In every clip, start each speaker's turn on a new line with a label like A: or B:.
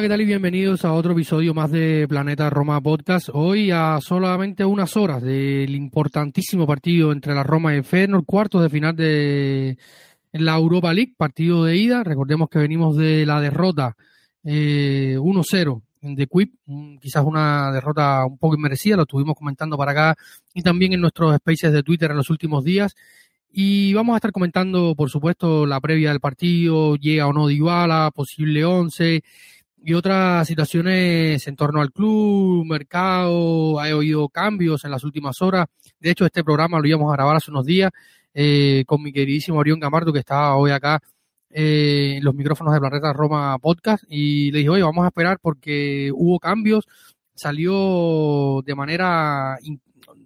A: ¿Qué tal? Y bienvenidos a otro episodio más de Planeta Roma Podcast. Hoy a solamente unas horas del importantísimo partido entre la Roma y el Feyenoord, cuartos de final de la Europa League, partido de ida. Recordemos que venimos de la derrota eh, 1-0 de Quip, quizás una derrota un poco inmerecida, lo estuvimos comentando para acá y también en nuestros spaces de Twitter en los últimos días. Y vamos a estar comentando, por supuesto, la previa del partido, llega o no Dybala, posible 11 y otras situaciones en torno al club, mercado, ha oído cambios en las últimas horas. De hecho, este programa lo íbamos a grabar hace unos días eh, con mi queridísimo Orión Gamardo, que estaba hoy acá eh, en los micrófonos de Planeta Roma Podcast, y le dije, oye, vamos a esperar porque hubo cambios, salió de manera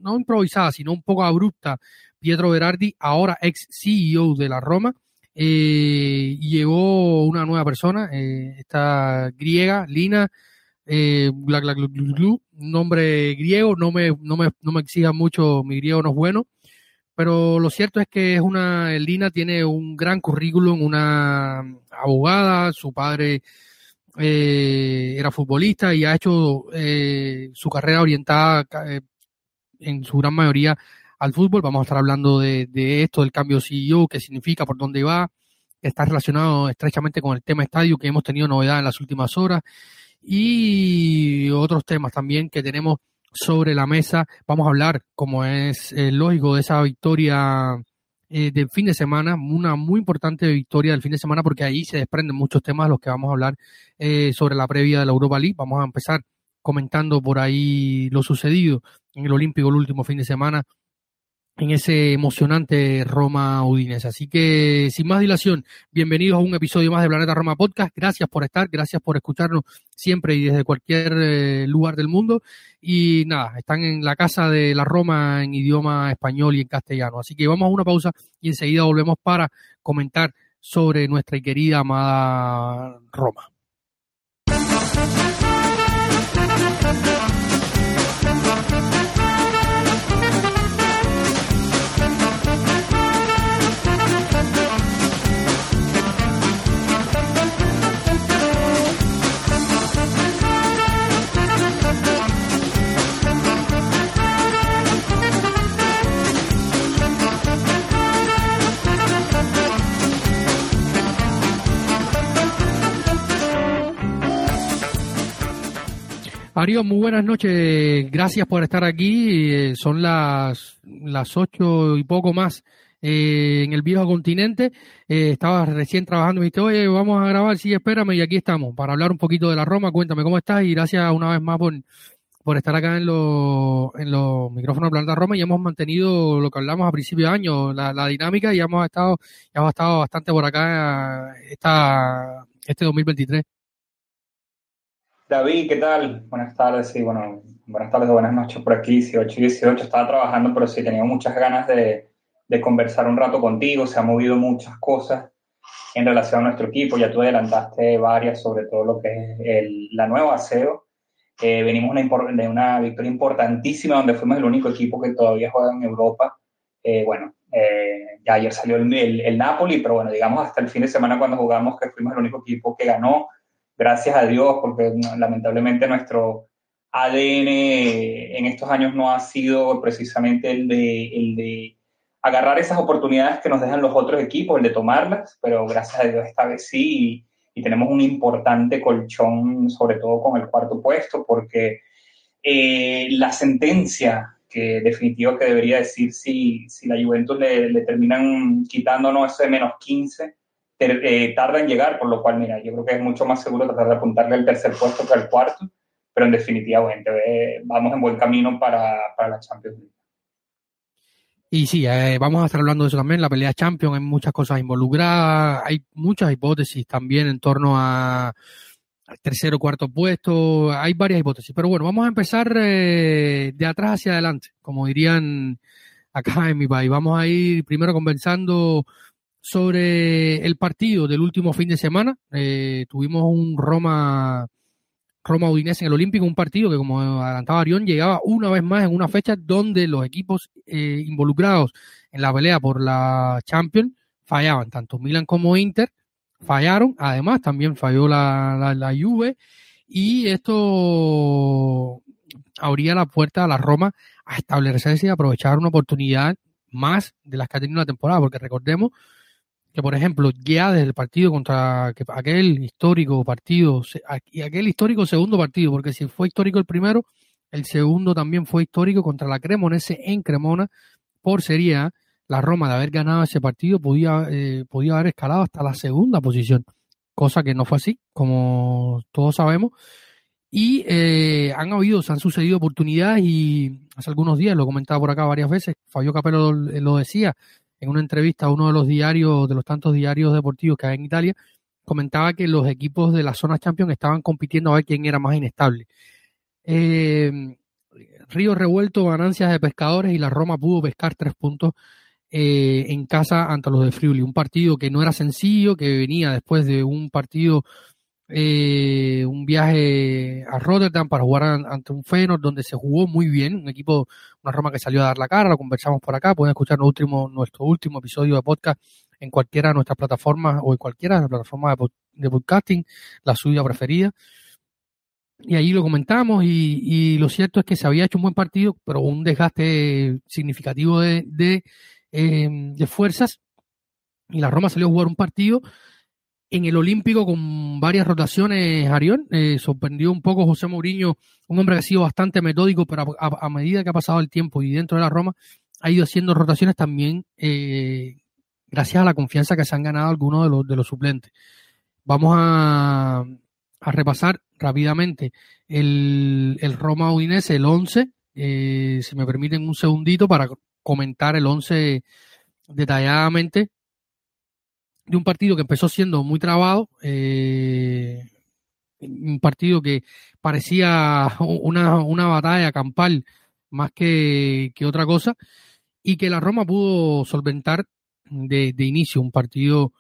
A: no improvisada, sino un poco abrupta Pietro Berardi, ahora ex CEO de la Roma, eh, llegó una nueva persona, eh, esta griega, Lina, eh, nombre griego, no me, no, me, no me exija mucho, mi griego no es bueno, pero lo cierto es que es una, Lina tiene un gran currículum, una abogada, su padre eh, era futbolista y ha hecho eh, su carrera orientada eh, en su gran mayoría al fútbol. Vamos a estar hablando de, esto, del cambio CEO, qué significa, por dónde va, está relacionado estrechamente con el tema estadio, que hemos tenido novedad en las últimas horas, y otros temas también que tenemos sobre la mesa. Vamos a hablar, como es eh, lógico, de esa victoria eh, del fin de semana, una muy importante victoria del fin de semana, porque ahí se desprenden muchos temas de los que vamos a hablar eh, sobre la previa de la Europa League. Vamos a empezar comentando por ahí lo sucedido en el Olímpico el último fin de semana en ese emocionante Roma Udinese. Así que, sin más dilación, bienvenidos a un episodio más de Planeta Roma Podcast. Gracias por estar, gracias por escucharnos siempre y desde cualquier eh, lugar del mundo. Y nada, están en la casa de la Roma en idioma español y en castellano. Así que vamos a una pausa y enseguida volvemos para comentar sobre nuestra querida amada Roma. Mario, muy buenas noches. Gracias por estar aquí. Eh, son las, las ocho y poco más eh, en el viejo continente. Eh, estaba recién trabajando y me dijiste, oye, vamos a grabar, sí, espérame, y aquí estamos para hablar un poquito de la Roma. Cuéntame cómo estás y gracias una vez más por, por estar acá en los, en los micrófonos de Planta Roma y hemos mantenido lo que hablamos a principio de año, la, la dinámica y hemos estado, hemos estado bastante por acá esta, este 2023.
B: David, ¿qué tal? Buenas tardes, sí, bueno, buenas tardes o buenas noches por aquí, 18 y 18, estaba trabajando, pero sí tenía muchas ganas de, conversar un rato contigo, se han movido muchas cosas en relación a nuestro equipo, ya tú adelantaste varias sobre todo lo que es el, la nueva aseo. Eh, venimos de una victoria importantísima donde fuimos el único equipo que todavía juega en Europa. Eh, bueno, eh, ya ayer salió el, el, el Napoli, pero bueno, digamos hasta el fin de semana cuando jugamos que fuimos el único equipo que ganó gracias a Dios, porque lamentablemente nuestro ADN en estos años no ha sido precisamente el de, el de agarrar esas oportunidades que nos dejan los otros equipos, el de tomarlas, pero gracias a Dios esta vez sí, y, tenemos un importante colchón, sobre todo con el cuarto puesto, porque eh, la sentencia que definitivo que debería decir si, si la Juventus le, le terminan quitándonos ese menos 15, eh, tarda en llegar, por lo cual, mira, yo creo que es mucho más seguro tratar de apuntarle al tercer puesto que al cuarto, pero en definitiva, bueno, vamos en buen camino para, para la Champions League.
A: Y sí, eh, vamos a estar hablando de eso también. La pelea Champions, hay muchas cosas involucradas, hay muchas hipótesis también en torno a tercero o cuarto puesto, hay varias hipótesis. Pero bueno, vamos a empezar eh, de atrás hacia adelante, como dirían acá en mi país. Vamos a ir primero conversando sobre el partido del último fin de semana. Eh, tuvimos un Roma Roma Udinese en el Olímpico, un partido que, como adelantaba Arión, llegaba una vez más en una fecha donde los equipos eh, involucrados en la pelea por la Champions fallaban, tanto Milan como Inter fallaron, además también falló la, la, Juve, y esto abría la puerta a la Roma a establecerse y aprovechar una oportunidad más de las que ha tenido la temporada, porque recordemos que por ejemplo ya desde el partido contra aquel histórico partido y aquel histórico segundo partido, porque si fue histórico el primero, el segundo también fue histórico contra la Cremonese en Cremona por sería la Roma de haber ganado ese partido podía, eh, podía haber escalado hasta la segunda posición, cosa que no fue así, como todos sabemos. Y eh, han habido, se han sucedido oportunidades y hace algunos días, lo he comentado por acá varias veces, Fabio Capello lo decía, en una entrevista a uno de los diarios, de los tantos diarios deportivos que hay en Italia, comentaba que los equipos de la zona Champions estaban compitiendo a ver quién era más inestable. Eh, Río revuelto, ganancias de pescadores y la Roma pudo pescar tres puntos eh, en casa ante los de Friuli. Un partido que no era sencillo, que venía después de un partido eh, un viaje a Rotterdam para jugar ante un Feyenoord donde se jugó muy bien, un equipo, una Roma que salió a dar la cara, lo conversamos por acá, pueden escuchar nuestro último, nuestro último episodio de podcast en cualquiera de nuestras plataformas o en cualquiera de las plataformas de, podcasting, la suya preferida. Y ahí lo comentamos y, lo cierto es que se había hecho un buen partido, pero un desgaste significativo de, de, eh, de fuerzas y la Roma salió a jugar un partido en el Olímpico con varias rotaciones, Arión. Eh, sorprendió un poco José Mourinho, un hombre que ha sido bastante metódico, pero a, medida que ha pasado el tiempo y dentro de la Roma ha ido haciendo rotaciones también eh, gracias a la confianza que se han ganado algunos de los, de los suplentes. Vamos a, repasar rápidamente el, el Roma Udinese, el 11. Eh, si me permiten un segundito para comentar el 11 detalladamente de un partido que empezó siendo muy trabado, eh, un partido que parecía una, una batalla campal más que, otra cosa, y que la Roma pudo solventar de, inicio un partido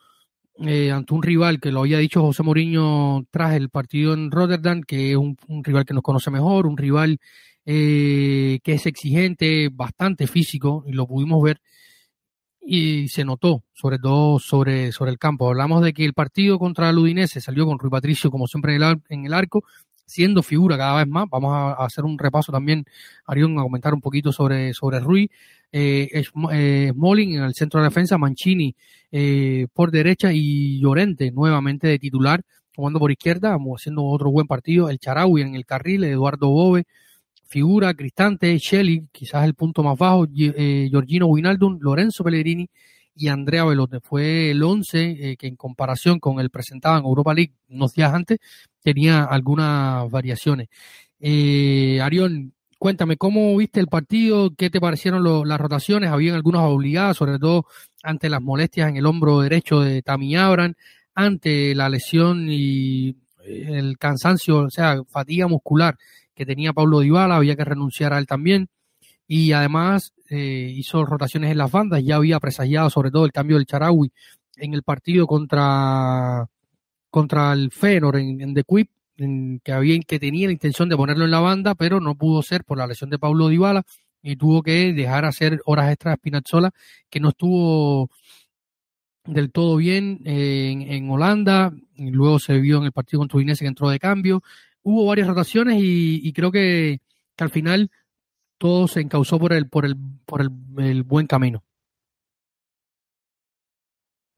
A: eh, ante un rival que lo había dicho José Mourinho tras el partido en Rotterdam, que es un, rival que nos conoce mejor, un rival eh, que es exigente, bastante físico, y lo pudimos ver y se notó, sobre todo sobre, sobre el campo. Hablamos de que el partido contra el Udinese salió con Rui Patricio, como siempre, en el, en el arco, siendo figura cada vez más. Vamos a, hacer un repaso también, Arión, a comentar un poquito sobre, sobre Rui. Eh, eh en el centro de defensa, Mancini eh, por derecha y Llorente nuevamente de titular, jugando por izquierda, haciendo otro buen partido. El Charaui en el carril, Eduardo Bove figura, Cristante, Shelley, quizás el punto más bajo, eh, Giorgino Winaldum, Lorenzo Pellegrini y Andrea Velote. Fue el 11 eh, que en comparación con el presentado en Europa League unos días antes tenía algunas variaciones. Eh, Arión, cuéntame, ¿cómo viste el partido? ¿Qué te parecieron las rotaciones? Habían algunas obligadas, sobre todo ante las molestias en el hombro derecho de Tami Abran, ante la lesión y el cansancio, o sea, fatiga muscular que tenía Pablo Dybala, había que renunciar a él también. Y además eh, hizo rotaciones en las bandas, ya había presagiado sobre todo el cambio del Charawi en el partido contra, contra el Fenor en, en The Quip, que, había, que tenía la intención de ponerlo en la banda, pero no pudo ser por la lesión de Pablo Dybala y tuvo que dejar hacer horas extras a Spinazzola, que no estuvo del todo bien eh, en, en, Holanda, y luego se vio en el partido contra Udinese que entró de cambio, hubo varias rotaciones y, creo que, al final todo se encauzó por el, por el, por el, buen camino.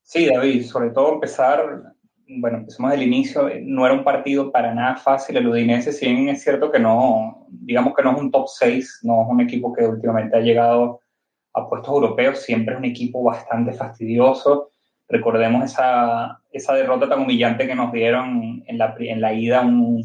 B: Sí, David, sobre todo empezar bueno, empezamos del inicio, no era un partido para nada fácil. El Udinese, si bien es cierto que no, digamos que no es un top 6, no es un equipo que últimamente ha llegado a puestos europeos, siempre es un equipo bastante fastidioso. Recordemos esa, esa derrota tan humillante que nos dieron en la, en la ida, un,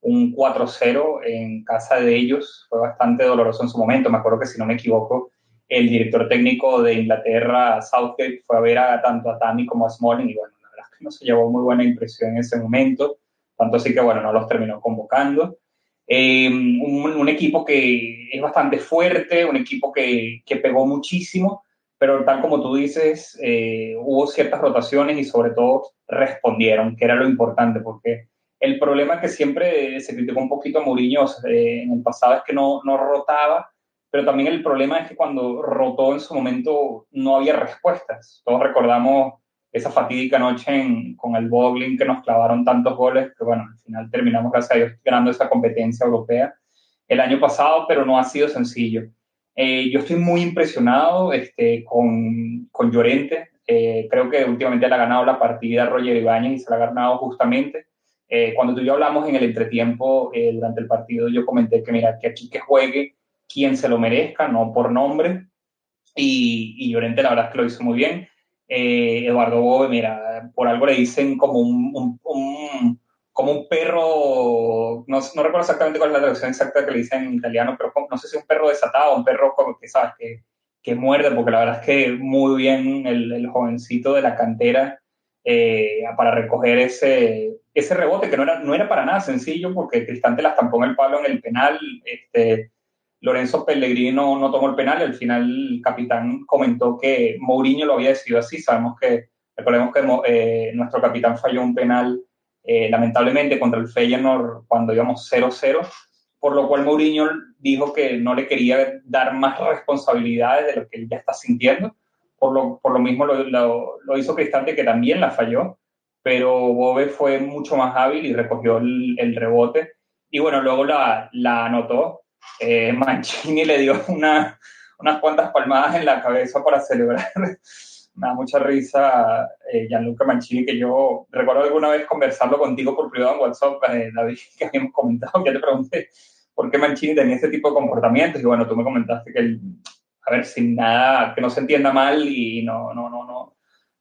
B: un 4-0 en casa de ellos. Fue bastante doloroso en su momento. Me acuerdo que, si no me equivoco, el director técnico de Inglaterra, Southgate, fue a ver a, tanto a Tammy como a Smalling y bueno, la verdad es que no se llevó muy buena impresión en ese momento. Tanto así que, bueno, no los terminó convocando. Eh, un, equipo que es bastante fuerte, un equipo que, que pegó muchísimo, pero tal como tú dices, eh, hubo ciertas rotaciones y sobre todo respondieron, que era lo importante, porque el problema que siempre se criticó un poquito a Mourinho en el pasado es que no, no rotaba, pero también el problema es que cuando rotó en su momento no había respuestas. Todos recordamos esa fatídica noche con el Bogling que nos clavaron tantos goles que, bueno, al final terminamos, gracias a ganando esa competencia europea el año pasado, pero no ha sido sencillo. Eh, yo estoy muy impresionado este, con, con Llorente. Eh, creo que últimamente le ha ganado la partida Roger Ibáñez y se la ha ganado justamente. Eh, cuando tú y yo hablamos en el entretiempo eh, durante el partido, yo comenté que, mira, que aquí que juegue quien se lo merezca, no por nombre. Y, y Llorente, la verdad es que lo hizo muy bien. Eh, Eduardo Bobe, mira, por algo le dicen como un, un, como un perro, no, no, recuerdo exactamente cuál es la traducción exacta que le dicen en italiano, pero no sé si un perro desatado, un perro como que, ¿sabes? Que, que muerde, porque la verdad es que muy bien el, el jovencito de la cantera eh, para recoger ese, ese rebote que no era, no era para nada sencillo porque Cristante las tampó en el palo en el penal. Este, Lorenzo Pellegrini no, no, tomó el penal y al final el capitán comentó que Mourinho lo había decidido así. Sabemos que, recordemos que eh, nuestro capitán falló un penal eh, lamentablemente contra el Feyenoord cuando íbamos 0-0, por lo cual Mourinho dijo que no le quería dar más responsabilidades de lo que él ya está sintiendo. Por lo, por lo mismo lo, lo, lo hizo Cristante, que también la falló pero Bobe fue mucho más hábil y recogió el, el rebote. Y bueno, luego la, la anotó. Eh, Mancini le dio una, unas cuantas palmadas en la cabeza para celebrar. Me da mucha risa eh, Gianluca Mancini, que yo recuerdo alguna vez conversarlo contigo por privado en WhatsApp, eh, David, que habíamos comentado, que te pregunté por qué Mancini tenía ese tipo de comportamientos. Y bueno, tú me comentaste que él, a ver, sin nada, que no se entienda mal y no, no, no, no,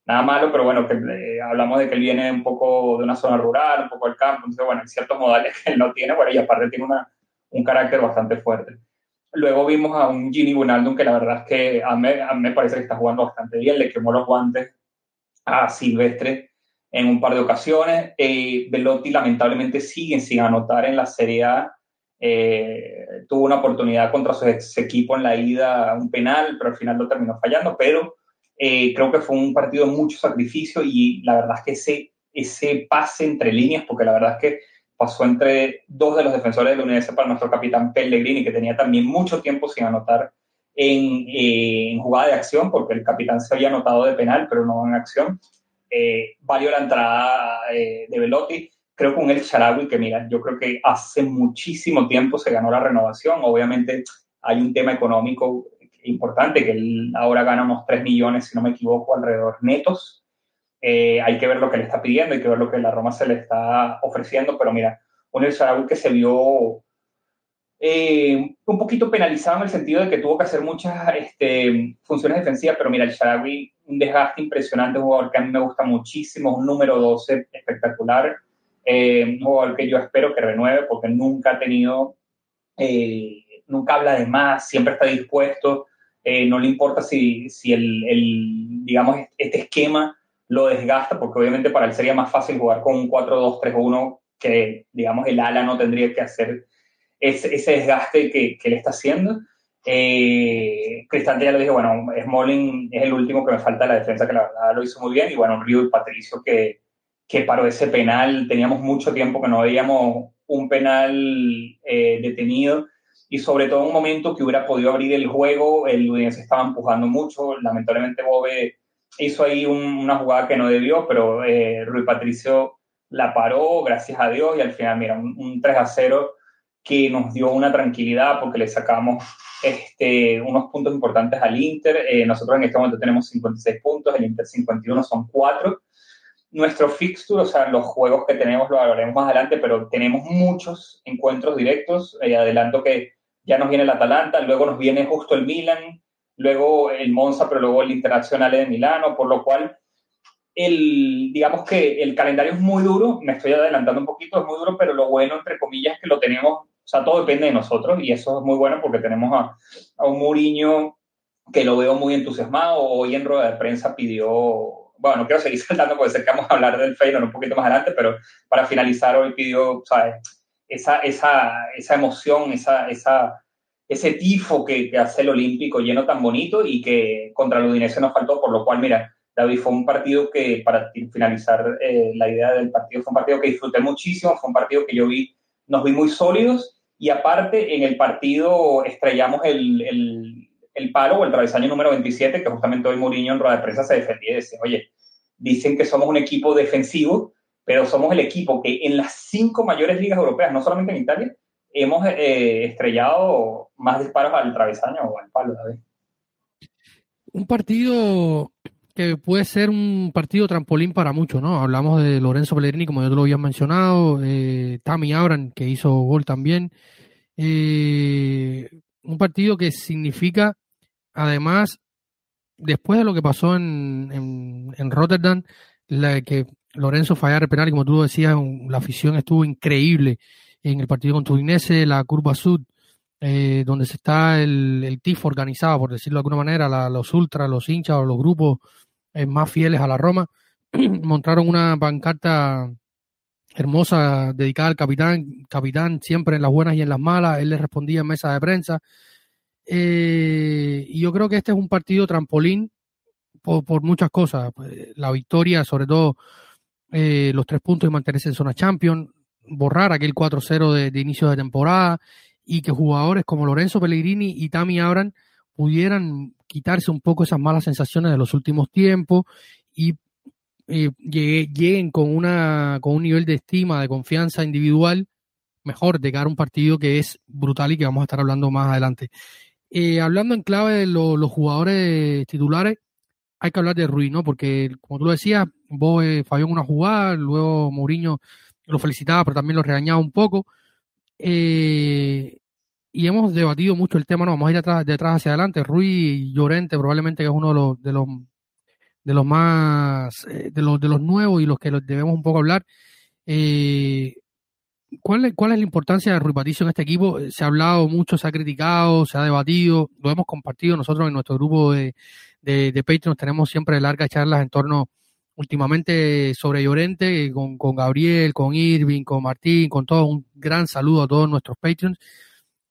B: nada malo, pero bueno, que eh, hablamos de que él viene un poco de una zona rural, un poco del campo, entonces bueno, hay ciertos modales que él no tiene, bueno, y aparte tiene una, un carácter bastante fuerte. Luego vimos a un Gini Wijnaldum que la verdad es que a mí, a mí me parece que está jugando bastante bien, le quemó los guantes a Silvestre en un par de ocasiones. Eh, Velotti lamentablemente sigue sin anotar en la Serie A. Eh, tuvo una oportunidad contra su ex equipo en la ida, un penal, pero al final lo terminó fallando, pero eh, creo que fue un partido de mucho sacrificio y la verdad es que ese, ese pase entre líneas, porque la verdad es que pasó entre dos de los defensores de la Universidad para nuestro capitán Pellegrini, que tenía también mucho tiempo sin anotar en, eh, en, jugada de acción, porque el capitán se había anotado de penal, pero no en acción. Eh, valió la entrada eh, de Velotti. Creo con el Sharawi, que mira, yo creo que hace muchísimo tiempo se ganó la renovación. Obviamente hay un tema económico importante, que él ahora gana unos 3 millones, si no me equivoco, alrededor netos. Eh, hay que ver lo que le está pidiendo, hay que ver lo que la Roma se le está ofreciendo, pero mira, un El Shaarawy que se vio eh, un poquito penalizado en el sentido de que tuvo que hacer muchas este, funciones defensivas, pero mira, el Shaarawy, un desgaste impresionante, un jugador que a mí me gusta muchísimo, un número 12 espectacular, eh, un jugador que yo espero que renueve porque nunca ha tenido, eh, nunca habla de más, siempre está dispuesto, eh, no le importa si, si el, digamos, este esquema lo desgasta, porque obviamente para él sería más fácil jugar con un 4-2-3-1 que, digamos, el ala no tendría que hacer ese, desgaste que, que le está haciendo. Eh, Cristante ya lo dije, bueno, Smalling es el último que me falta de la defensa, que la verdad lo hizo muy bien, y bueno, Río y Patricio que, que paró ese penal, teníamos mucho tiempo que no veíamos un penal eh, detenido, y sobre todo un momento que hubiera podido abrir el juego, el Udinese estaba empujando mucho, lamentablemente Bobe hizo ahí un, una jugada que no debió, pero eh, Rui Patricio la paró, gracias a Dios, y al final, mira, un, un 3 a 0 que nos dio una tranquilidad porque le sacamos este, unos puntos importantes al Inter. Eh, nosotros en este momento tenemos 56 puntos, el Inter 51 son 4. nuestro fixture, o sea, los juegos que tenemos lo hablaremos más adelante, pero tenemos muchos encuentros directos. Eh, adelanto que ya nos viene el Atalanta, luego nos viene justo el Milan, luego el Monza, pero luego el Internacional de Milano, por lo cual el, digamos que el calendario es muy duro, me estoy adelantando un poquito, es muy duro, pero lo bueno, entre comillas, es que lo tenemos, o sea, todo depende de nosotros y eso es muy bueno porque tenemos a, a un Muriño que lo veo muy entusiasmado, hoy en rueda de prensa pidió bueno, no quiero seguir saltando porque sé que vamos a hablar del Feyenoord un poquito más adelante, pero para finalizar hoy pidió, ¿sabes? Esa, esa, esa emoción, esa, esa, ese tifo que, hace el Olímpico lleno tan bonito y que contra el Udinese nos faltó, por lo cual, mira, David, fue un partido que, para finalizar eh, la idea del partido, fue un partido que disfruté muchísimo, fue un partido que yo vi, nos vi muy sólidos y aparte en el partido estrellamos el, el el palo o el travesaño número 27, que justamente hoy Mourinho en rueda de prensa se defendía y decía, oye, dicen que somos un equipo defensivo, pero somos el equipo que en las cinco mayores ligas europeas, no solamente en Italia, hemos eh, estrellado más disparos al travesaño o al palo.
A: Un partido que puede ser un partido trampolín para muchos, ¿no? Hablamos de Lorenzo Pellegrini, como yo te lo había mencionado, eh, Tammy Abran, que hizo gol también. Eh, un partido que significa además, después de lo que pasó en, en, Rotterdam, la, que Lorenzo fallara el penal, como tú decías, la afición estuvo increíble en el partido con Udinese, la curva sud, eh, donde se está el, tifo organizado, por decirlo de alguna manera, los ultras, los hinchas o los grupos eh, más fieles a la Roma, montaron una pancarta hermosa dedicada al capitán, capitán siempre en las buenas y en las malas, él le respondía en mesa de prensa, eh, y yo creo que este es un partido trampolín por, muchas cosas. Pues, la victoria, sobre todo eh, los tres puntos y mantenerse en zona champion, borrar aquel 4-0 de, inicio de temporada y que jugadores como Lorenzo Pellegrini y Tami Abran pudieran quitarse un poco esas malas sensaciones de los últimos tiempos y eh, lleguen con, una, con un nivel de estima, de confianza individual mejor de cara a un partido que es brutal y que vamos a estar hablando más adelante. Eh, hablando en clave de los jugadores titulares, hay que hablar de Ruiz, ¿no? Porque, como tú lo decías, vos eh, falló una jugada, luego Mourinho lo felicitaba, pero también lo regañaba un poco. Eh, y hemos debatido mucho el tema, ¿no? Vamos a ir atrás, de atrás hacia adelante. Ruiz Llorente probablemente que es uno de los, de los, de los más, eh, de los, de los nuevos y los que debemos un poco hablar. Eh, ¿Cuál, es la importancia de Rui Patricio en este equipo? Se ha hablado mucho, se ha criticado, se ha debatido, lo hemos compartido nosotros en nuestro grupo de, de, de Patreon. Tenemos siempre largas charlas en torno últimamente sobre Llorente, con, con Gabriel, con Irving, con Martín, con todo. Un gran saludo a todos nuestros Patreons.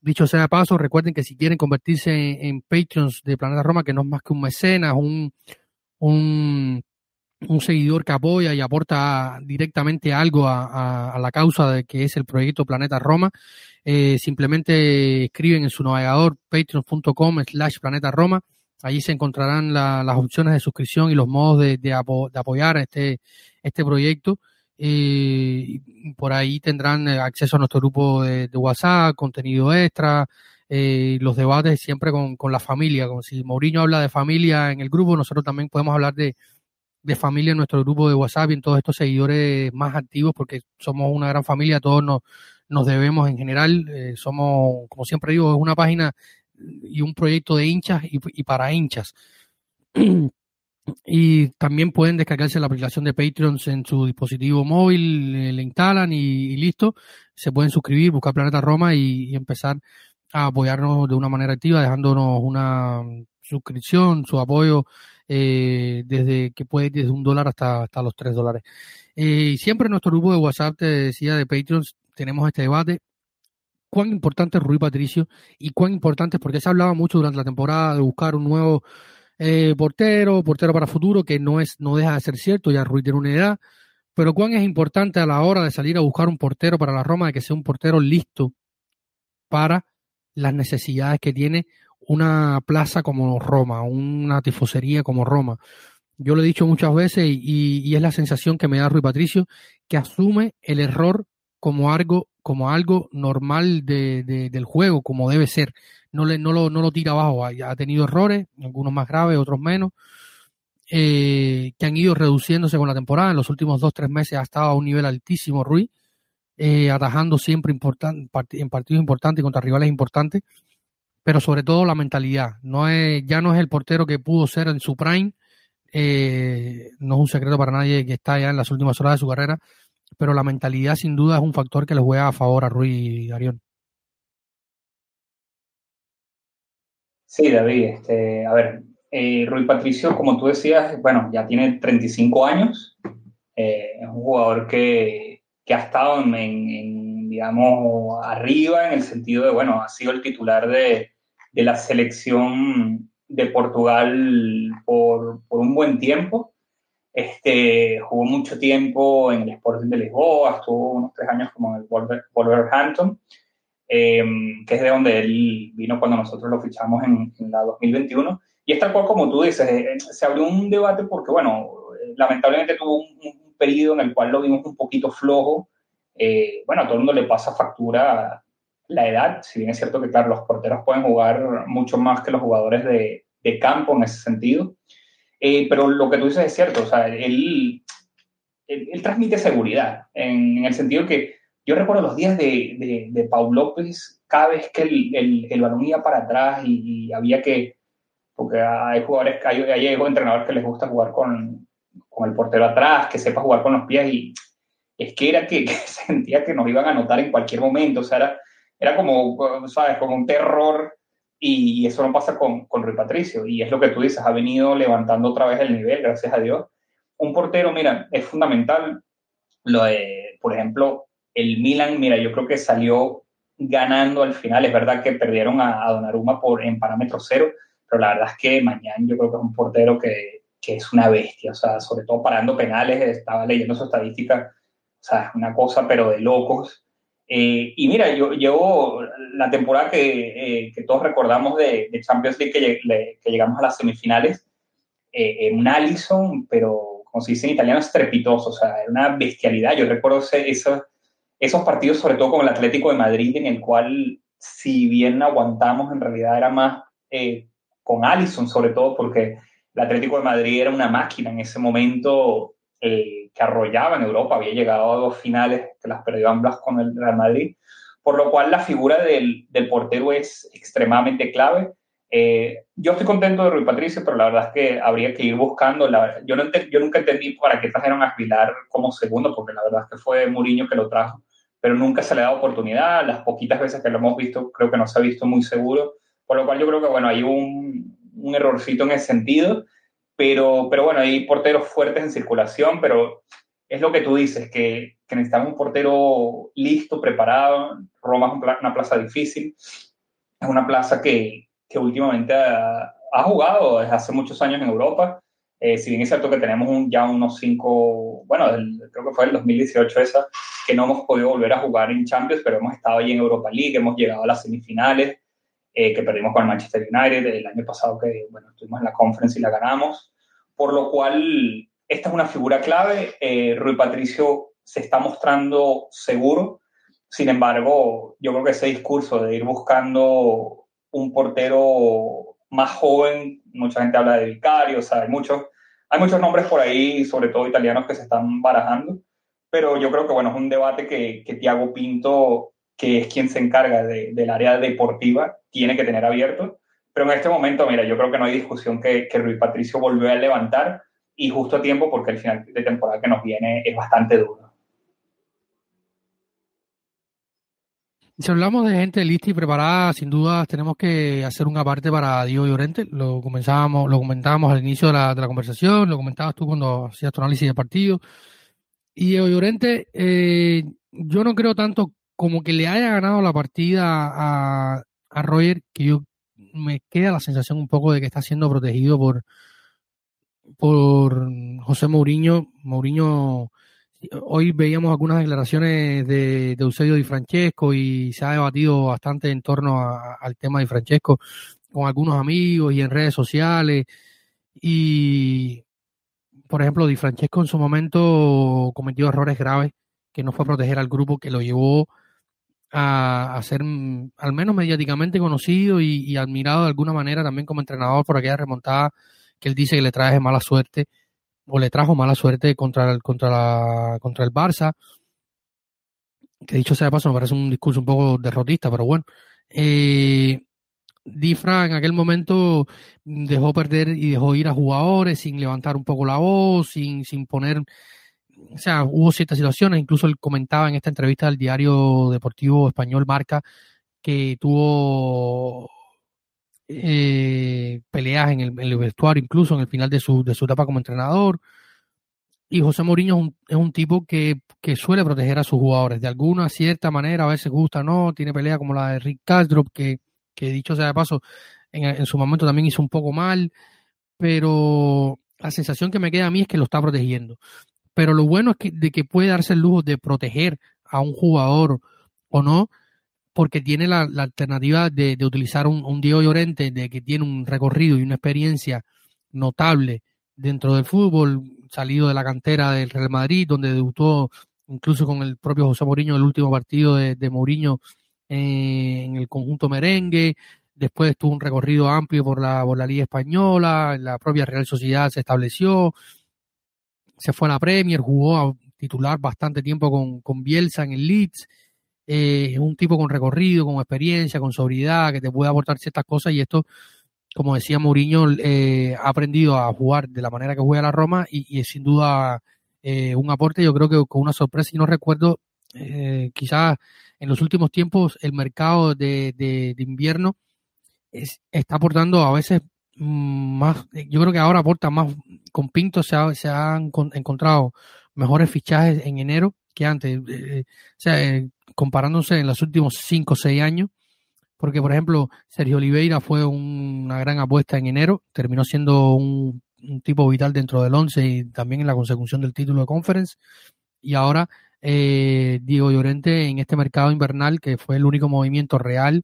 A: Dicho sea de paso, recuerden que si quieren convertirse en, en Patreons de Planeta Roma, que no es más que un mecenas, un, un un seguidor que apoya y aporta directamente algo a, la causa de que es el proyecto Planeta Roma, eh, simplemente escriben en su navegador patreon.com slash planeta Roma. Allí se encontrarán las opciones de suscripción y los modos de, apoyar este, este proyecto. Eh, por ahí tendrán acceso a nuestro grupo de, WhatsApp, contenido extra, eh, los debates siempre con, con la familia. Como si Mourinho habla de familia en el grupo, nosotros también podemos hablar de, de familia en nuestro grupo de WhatsApp y en todos estos seguidores más activos, porque somos una gran familia, todos nos, nos debemos en general. Eh, somos, como siempre digo, es una página y un proyecto de hinchas y, para hinchas. y también pueden descargarse la aplicación de Patreon en su dispositivo móvil, le instalan y, listo. Se pueden suscribir, buscar Planeta Roma y, y, empezar a apoyarnos de una manera activa, dejándonos una suscripción, su apoyo eh, desde que puede desde un dólar hasta, hasta los tres dólares. Eh, siempre en nuestro grupo de WhatsApp, te decía, de Patreons, tenemos este debate. ¿Cuán importante es Rui Patricio? Y cuán importante, porque se hablaba mucho durante la temporada de buscar un nuevo eh, portero, portero para futuro, que no, es, no deja de ser cierto, ya Rui tiene una edad. Pero cuán es importante a la hora de salir a buscar un portero para la Roma, de que sea un portero listo para las necesidades que tiene una plaza como Roma, una tifosería como Roma. Yo lo he dicho muchas veces y, es la sensación que me da Rui Patricio, que asume el error como algo, como algo normal de, del juego, como debe ser. No, le, no, lo, no lo tira abajo. Ha, tenido errores, algunos más graves, otros menos. eh, que han ido reduciéndose con la temporada. En los últimos dos, tres meses ha estado a un nivel altísimo Rui, eh, atajando siempre en partidos importantes contra rivales importantes, pero sobre todo la mentalidad. No es, ya no es el portero que pudo ser en su prime, eh, no es un secreto para nadie que está ya en las últimas horas de su carrera, pero la mentalidad sin duda es un factor que le juega a favor a Rui Arión.
B: Sí, David, este, a ver, eh, Rui Patricio, como tú decías, bueno, ya tiene 35 años, eh, es un jugador que, que ha estado en, digamos, arriba en el sentido de, bueno, ha sido el titular de, de la selección de Portugal por, por, un buen tiempo. Este, jugó mucho tiempo en el Sporting de Lisboa, estuvo unos tres años como en el Wolverhampton. Em, que es de donde él vino cuando nosotros lo fichamos en, la 2021. Y es tal cual como tú dices, eh, eh, se abrió un debate porque, bueno, eh, lamentablemente tuvo un, periodo en el cual lo vimos un poquito flojo. bueno, a todo el mundo le pasa factura la edad, si bien es cierto que, claro, los porteros pueden jugar mucho más que los jugadores de, de campo en ese sentido. pero lo que tú dices es cierto, o sea, él, él, transmite seguridad, en, el sentido que yo recuerdo los días de, de, de Paul López, cada vez que el, el, el balón iba para atrás y, había que, porque hay jugadores, hay, hay entrenadores que les gusta jugar con, con, el portero atrás, que sepa jugar con los pies y es que era que, sentía que nos iban a anotar en cualquier momento, o sea, era, era como, ¿sabes? Como un terror y eso no pasa con, con Rui Patricio y es lo que tú dices, ha venido levantando otra vez el nivel, gracias a Dios. Un portero, mira, es fundamental, lo de, por ejemplo, el Milan, mira, yo creo que salió ganando al final. Es verdad que perdieron a, Donnarumma por, en parámetro cero, pero la verdad es que mañana yo creo que es un portero que, que, es una bestia, o sea, sobre todo parando penales, estaba leyendo su estadística, o sea, es una cosa, pero de locos. Eh, y mira, yo llevo la temporada que, eh, todos recordamos de, Champions League, que, llegamos a las semifinales, eh, un Allison, pero como se dice en italiano, estrepitoso, o sea, era una bestialidad. Yo recuerdo ese, esa esos partidos, sobre todo con el Atlético de Madrid, en el cual, si bien aguantamos, en realidad era más eh, con Allison, sobre todo porque el Atlético de Madrid era una máquina en ese momento eh, que arrollaba en Europa, había llegado a dos finales que las perdió ambas con el Real Madrid, por lo cual la figura del, del portero es extremadamente clave. Eh, yo estoy contento de Rui Patricio, pero la verdad es que habría que ir buscando. La, yo, no yo nunca entendí para qué trajeron a Aguilar como segundo, porque la verdad es que fue Mourinho que lo trajo pero nunca se le ha dado oportunidad. Las poquitas veces que lo hemos visto, creo que no se ha visto muy seguro. Por lo cual yo creo que, bueno, hay un, un errorcito en ese sentido. Pero, pero bueno, hay porteros fuertes en circulación, pero es lo que tú dices, que, que necesitamos un portero listo, preparado. Roma es una plaza difícil. Es una plaza que, que últimamente ha, ha, jugado desde hace muchos años en Europa. Eh, si bien es cierto que tenemos un, ya unos cinco, bueno, creo que fue el 2018 esa, que no hemos podido volver a jugar en Champions, pero hemos estado ahí en Europa League, hemos llegado a las semifinales, eh, que perdimos con el Manchester United el año pasado, que bueno, estuvimos en la conference y la ganamos, por lo cual esta es una figura clave. Eh, Rui Patricio se está mostrando seguro, sin embargo, yo creo que ese discurso de ir buscando un portero más joven, mucha gente habla de Vicario, o sea, hay muchos, hay muchos nombres por ahí, sobre todo italianos, que se están barajando. Pero yo creo que bueno, es un debate que, que Tiago Pinto, que es quien se encarga de, del área deportiva, tiene que tener abierto. Pero en este momento, mira, yo creo que no hay discusión que, que Rui Patricio volvió a levantar y justo a tiempo porque el final de temporada que nos viene es bastante duro.
A: Si hablamos de gente lista y preparada, sin duda tenemos que hacer una parte para Diego Llorente. Lo comenzábamos, lo comentábamos al inicio de la, de la conversación, lo comentabas tú cuando hacías tu análisis de partido. Y Llorente, eh, yo no creo tanto como que le haya ganado la partida a, a Roger, que yo me queda la sensación un poco de que está siendo protegido por, por José Mourinho. Mourinho, hoy veíamos algunas declaraciones de, de Eusebio Di Francesco y se ha debatido bastante en torno al tema de Francesco con algunos amigos y en redes sociales. Y por ejemplo, Di Francesco en su momento cometió errores graves que no fue a proteger al grupo, que lo llevó a, ser mm, al menos mediáticamente conocido y, admirado de alguna manera también como entrenador por aquella remontada que él dice que le trae mala suerte o le trajo mala suerte contra el, contra la, contra el Barça. Que dicho sea de paso, me parece un discurso un poco derrotista, pero bueno. Eh, Difra en aquel momento dejó perder y dejó ir a jugadores sin levantar un poco la voz, sin, sin poner, o sea, hubo ciertas situaciones, incluso él comentaba en esta entrevista del diario deportivo español Marca que tuvo eh, peleas en el, vestuario, incluso en el final de su, de su etapa como entrenador. Y José Mourinho es un, tipo que, que, suele proteger a sus jugadores de alguna cierta manera, a veces gusta, no, tiene pelea como la de Rick Castro, que, que dicho sea de paso, en, su momento también hizo un poco mal, pero la sensación que me queda a mí es que lo está protegiendo. Pero lo bueno es que, de que puede darse el lujo de proteger a un jugador o no, porque tiene la, alternativa de, utilizar un, Diego Llorente, de que tiene un recorrido y una experiencia notable dentro del fútbol, salido de la cantera del Real Madrid, donde debutó incluso con el propio José Mourinho el último partido de, Mourinho en el conjunto merengue, después tuvo un recorrido amplio por la, por la Liga Española, la propia Real Sociedad se estableció, se fue a la Premier, jugó a titular bastante tiempo con, con Bielsa en el Leeds, eh, es un tipo con recorrido, con experiencia, con sobriedad, que te puede aportar ciertas cosas y esto, como decía Mourinho, eh, ha aprendido a jugar de la manera que juega la Roma y, es sin duda eh, un aporte, yo creo que con una sorpresa y no recuerdo, quizás en los últimos tiempos el mercado de, de, invierno está aportando a veces más, yo creo que ahora aporta más, con Pinto se, se han encontrado mejores fichajes en enero que antes. o sea, comparándose en los últimos 5 o 6 años, porque por ejemplo Sergio Oliveira fue una gran apuesta en enero, terminó siendo un, tipo vital dentro del 11 y también en la consecución del título de conference, y ahora eh, Diego Llorente en este mercado invernal, que fue el único movimiento real,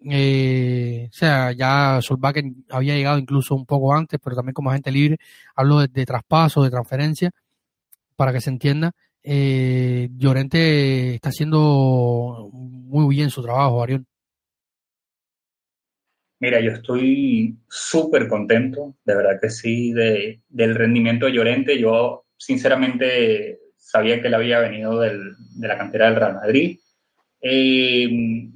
A: eh, o sea, ya Solbakken había llegado incluso un poco antes, pero también como agente libre, hablo de, de traspaso, de transferencia, para que se entienda, eh, Llorente está haciendo muy bien su trabajo, Arión.
B: Mira, yo estoy súper contento, de verdad que sí, de, del rendimiento de Llorente. Yo, sinceramente, sabía que él había venido del, de la cantera del Real Madrid. Eh,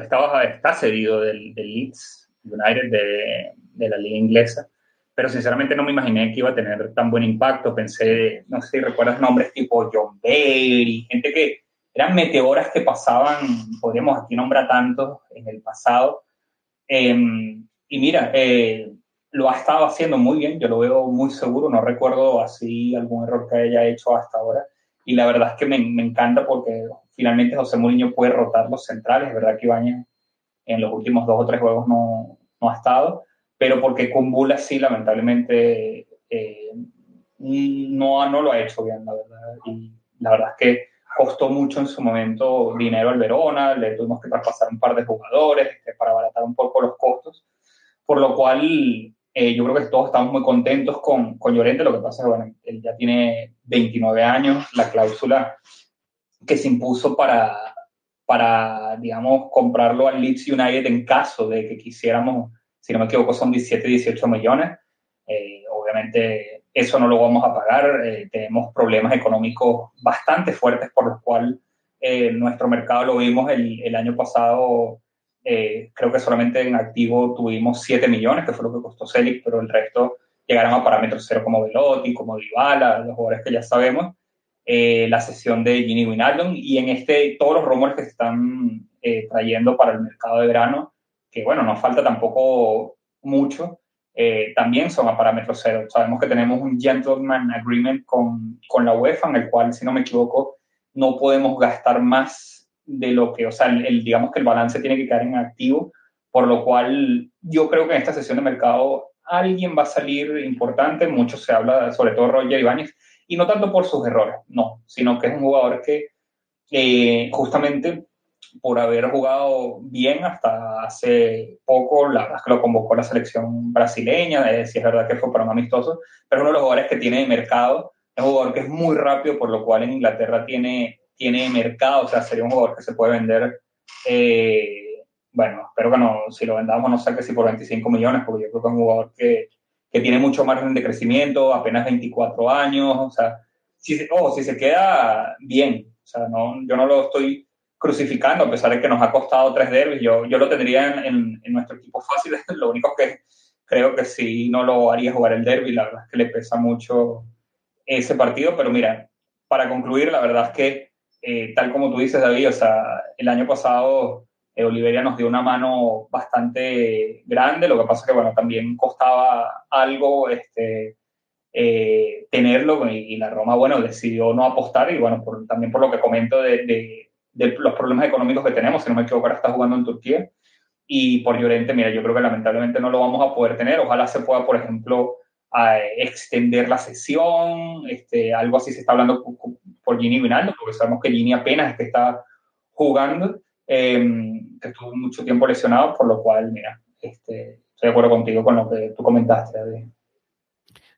B: estaba, está cedido del, del Leeds United de, de la liga inglesa pero sinceramente no me imaginé que iba a tener tan buen impacto. Pensé, no sé si recuerdas nombres tipo John Bay, gente que eran meteoras que pasaban, podríamos aquí nombrar tantos en el pasado. Em, y mira, eh, lo ha estado haciendo muy bien, yo lo veo muy seguro, no recuerdo así algún error que haya hecho hasta ahora. Y la verdad es que me, me encanta porque finalmente José Mourinho puede rotar los centrales, es verdad que Ibañez en los últimos dos o tres juegos no, no ha estado, pero porque con Bula sí, lamentablemente, eh, no, no lo ha hecho bien, la verdad. Y la verdad es que costó mucho en su momento dinero al Verona, le tuvimos que traspasar un par de jugadores este, para abaratar un poco los costos, por lo cual eh, yo creo que todos estamos muy contentos con, con Llorente, lo que pasa es que bueno, él ya tiene 29 años, la cláusula que se impuso para, para, digamos, comprarlo al Leeds United en caso de que quisiéramos si no me equivoco son 17, 18 millones. Eh, obviamente eso no lo vamos a pagar, eh, tenemos problemas económicos bastante fuertes por los cuales eh, nuestro mercado lo vimos el, el año pasado, creo que solamente en activo tuvimos 7 millones, que fue lo que costó Celic, pero el resto llegaron a parámetros cero como Velotti, como Dybala, los jugadores que ya sabemos. La sesión de Ginny Wijnaldum y en este todos los rumores que se están trayendo para el mercado de verano que bueno, nos falta tampoco mucho, eh, también son a parámetros cero. Sabemos que tenemos un gentleman agreement con, con, la UEFA, en el cual, si no me equivoco, no podemos gastar más de lo que, o sea, el, digamos que el balance tiene que quedar en activo, por lo cual yo creo que en esta sesión de mercado alguien va a salir importante, mucho se habla, sobre todo Roger Ibáñez, y no tanto por sus errores, no, sino que es un jugador que eh, justamente por haber jugado bien hasta hace poco, la verdad es que lo convocó la selección brasileña, eh, si es verdad que fue para un amistoso, pero uno de los jugadores que tiene de mercado, es un jugador que es muy rápido, por lo cual en Inglaterra tiene, tiene mercado, o sea, sería un jugador que se puede vender, eh, bueno, espero que no, si lo vendamos no sé que si por 25 millones, porque yo creo que es un jugador que, que tiene mucho margen de crecimiento, apenas 24 años, o sea, si, oh, si se queda bien, o sea, no, yo no lo estoy crucificando, a pesar de que nos ha costado tres derbis, yo, yo lo tendría en, en, nuestro equipo fácil, lo único que creo que sí no lo haría jugar el derby, la verdad es que le pesa mucho ese partido, pero mira, para concluir, la verdad es que, eh, tal como tú dices, David, o sea, el año pasado eh, Oliveria nos dio una mano bastante grande, lo que pasa es que, bueno, también costaba algo este, eh, tenerlo y, la Roma, bueno, decidió no apostar y, bueno, también por lo que comento de, los problemas económicos que tenemos, si no me equivoco, ahora está jugando en Turquía. Y por Llorente, mira, yo creo que lamentablemente no lo vamos a poder tener. Ojalá se pueda, por ejemplo, extender la sesión, este, algo así se está hablando por Gini Vinaldo, porque sabemos que Gini apenas es que está jugando eh, que estuvo mucho tiempo lesionado, por lo cual, mira, este, estoy de acuerdo contigo con lo que tú comentaste,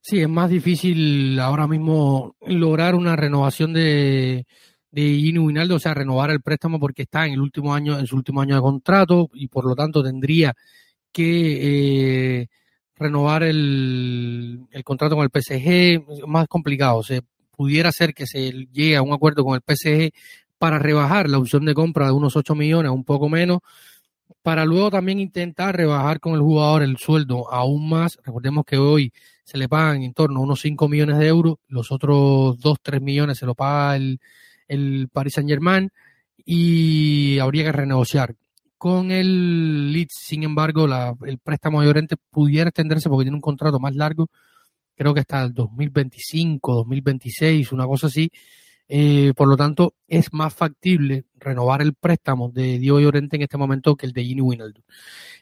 A: Sí, es más difícil ahora mismo lograr una renovación de, de Gino o sea, renovar el préstamo porque está en el último año, en su último año de contrato y por lo tanto tendría que eh, renovar el, el, contrato con el PSG, más complicado. Se pudiera ser que se llegue a un acuerdo con el PSG para rebajar la opción de compra de unos 8 millones, un poco menos, para luego también intentar rebajar con el jugador el sueldo aún más. Recordemos que hoy se le pagan en torno a unos 5 millones de euros, los otros 2, 3 millones se lo paga el, el Paris Saint Germain y habría que renegociar. Con el Leeds, sin embargo, la, el préstamo de Llorente pudiera extenderse porque tiene un contrato más largo, creo que hasta el 2025, 2026, una cosa así, eh, por lo tanto, es más factible renovar el préstamo de Diego Llorente en este momento que el de Gini Winaldo.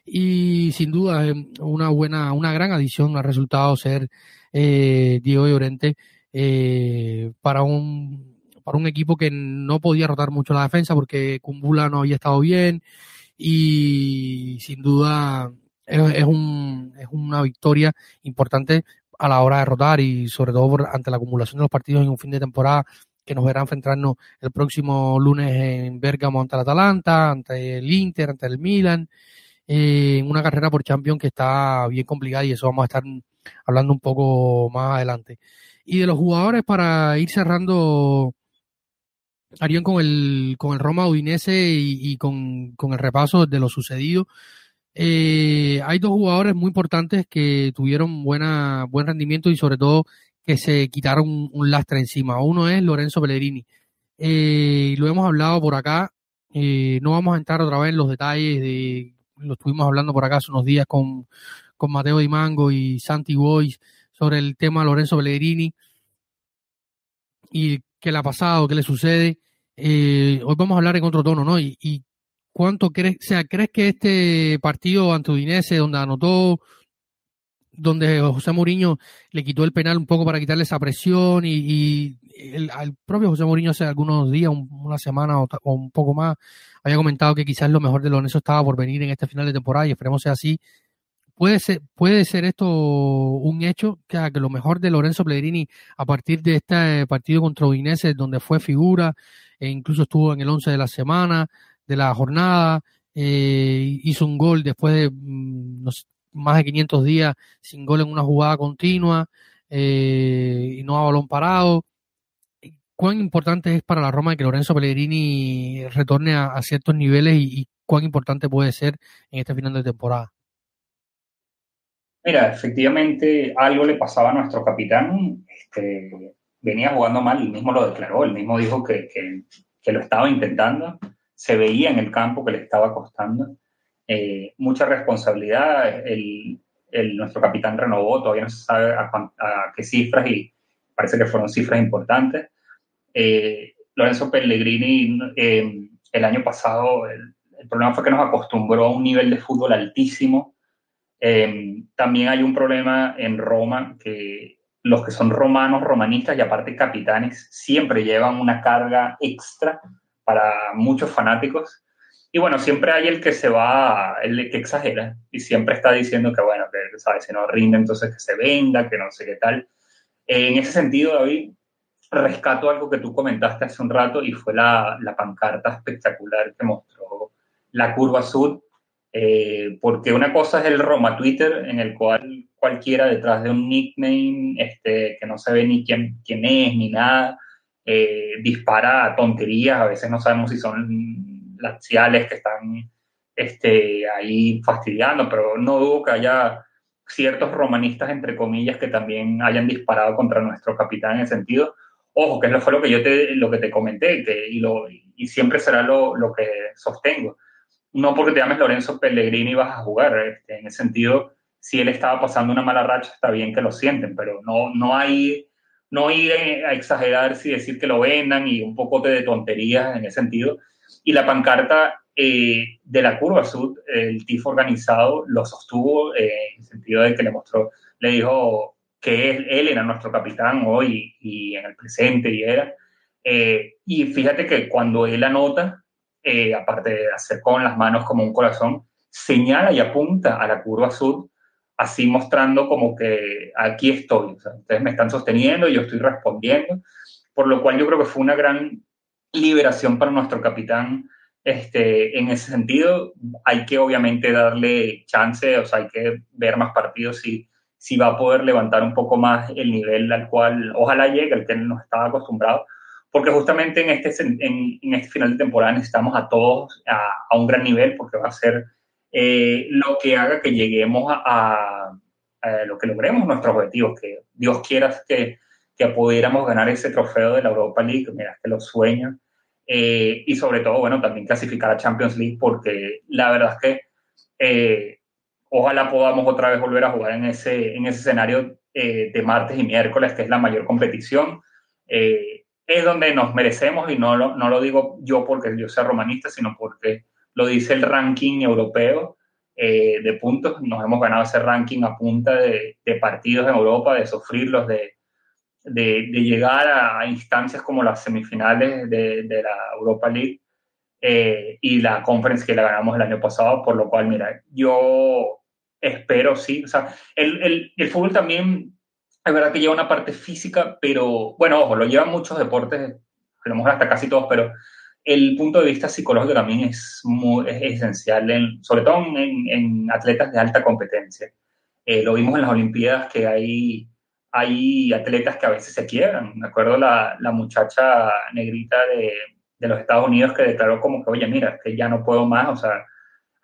A: Y sin duda, una buena, una gran adición ha resultado ser eh, Diego Llorente eh, para un para un equipo que no podía rotar mucho la defensa porque Kumbula no había estado bien y sin duda es, un, es una victoria importante a la hora de rotar y sobre todo ante la acumulación de los partidos en un fin de temporada que nos verá enfrentarnos el próximo lunes en Bergamo ante el Atalanta, ante el Inter, ante el Milan, eh, en una carrera por Champions que está bien complicada y eso vamos a estar hablando un poco más adelante. Y de los jugadores para ir cerrando, Arión, con el, con el Roma Udinese y, con, con, el repaso de lo sucedido. Eh, hay dos jugadores muy importantes que tuvieron buena, buen rendimiento y sobre todo que se quitaron un, lastre encima. Uno es Lorenzo Pellegrini. Eh, lo hemos hablado por acá. Eh, no vamos a entrar otra vez en los detalles de lo estuvimos hablando por acá hace unos días con, con Mateo Di Mango y Santi Boys sobre el tema Lorenzo Pellegrini y qué le ha pasado, qué le sucede. Eh, hoy vamos a hablar en otro tono, ¿no? Y, y cuánto crees, o sea, ¿crees que este partido ante Udinese, donde anotó donde José Mourinho le quitó el penal un poco para quitarle esa presión y, el, al propio José Mourinho hace algunos días, una semana o, un poco más, había comentado que quizás lo mejor de Lorenzo estaba por venir en este final de temporada y esperemos sea así. ¿Puede ser, puede ser esto un hecho, que, lo mejor de Lorenzo Pellegrini a partir de este partido contra Udinese, donde fue figura, e incluso estuvo en el 11 de la semana, de la jornada, eh, hizo un gol después de, mm, no más de 500 días sin gol en una jugada continua eh, y no a balón parado. ¿Cuán importante es para la Roma que Lorenzo Pellegrini retorne a, ciertos niveles y, cuán importante puede ser en este final de temporada?
B: Mira, efectivamente algo le pasaba a nuestro capitán. Este, venía jugando mal, él mismo lo declaró, él mismo dijo que, que lo estaba intentando, se veía en el campo que le estaba costando. Eh, mucha responsabilidad. El, nuestro capitán renovó, todavía no se sabe a, qué cifras y parece que fueron cifras importantes. Eh, Lorenzo Pellegrini eh, el año pasado, el, problema fue que nos acostumbró a un nivel de fútbol altísimo. también hay un problema en Roma que los que son romanos, romanistas y aparte capitanes siempre llevan una carga extra para muchos fanáticos y bueno, siempre hay el que se va, el que exagera y siempre está diciendo que, bueno, que, ¿sabes? Si no rinde, entonces que se venga, que no sé qué tal. En ese sentido, David, rescato algo que tú comentaste hace un rato y fue la, la pancarta espectacular que mostró la curva sur Eh, porque una cosa es el Roma Twitter, en el cual cualquiera detrás de un nickname este, que no sabe ni quién, quién es ni nada, eh, dispara tonterías, a veces no sabemos si son laciales que están este, ahí fastidiando, pero no dudo que haya ciertos romanistas, entre comillas, que también hayan disparado contra nuestro capitán en el sentido. Ojo, que fue lo que yo te, lo que te comenté, que, y, lo, y siempre será lo, lo que sostengo. No porque te llames Lorenzo Pellegrini vas a jugar, este, en ese sentido, si él estaba pasando una mala racha, está bien que lo sienten, pero no, no hay no ir a exagerar y decir que lo vendan y un poco de tonterías en ese sentido. Y la pancarta eh, de la Curva Sud, el TIF organizado, lo sostuvo eh, en el sentido de que le mostró, le dijo que él, él era nuestro capitán hoy y en el presente y era. Eh, y fíjate que cuando él anota, aparte de hacer con las manos como un corazón, señala y apunta a la curva sud así mostrando como que aquí estoy, ustedes me están sosteniendo yo estoy respondiendo, por lo cual yo creo que fue una gran liberación para nuestro capitán. Este, en ese sentido, hay que obviamente darle chance, o sea, hay que ver más partidos y si va a poder levantar un poco más el nivel al cual ojalá llegue, al que nos estaba acostumbrado, porque justamente en este, en, este final de temporada necesitamos a todos a, a un gran nivel, porque va a ser eh, lo que haga que lleguemos a, lo que logremos nuestros objetivos, que Dios quiera que, que, pudiéramos ganar ese trofeo de la Europa League, mira, que lo sueño, eh, y sobre todo, bueno, también clasificar a Champions League, porque la verdad es que eh, ojalá podamos otra vez volver a jugar en ese, en ese escenario de martes y miércoles, que es la mayor competición. es donde nos merecemos, y no lo, no lo digo yo porque yo sea romanista, sino porque lo dice el ranking europeo eh, de puntos. Nos hemos ganado ese ranking a punta de, partidos en Europa, de sufrirlos, de, de, llegar a, instancias como las semifinales de, la Europa League eh, y la conference que la ganamos el año pasado, por lo cual, mira, yo espero, sí, o sea, el, el, fútbol también es verdad que lleva una parte física, pero bueno, ojo, lo llevan muchos deportes, a lo mejor hasta casi todos, pero el punto de vista psicológico también es, muy, esencial, sobre todo en, atletas de alta competencia. Eh, lo vimos en las Olimpiadas que hay, hay atletas que a veces se quiebran. Me acuerdo la, la muchacha negrita de, de, los Estados Unidos que declaró como que, oye, mira, que ya no puedo más, o sea,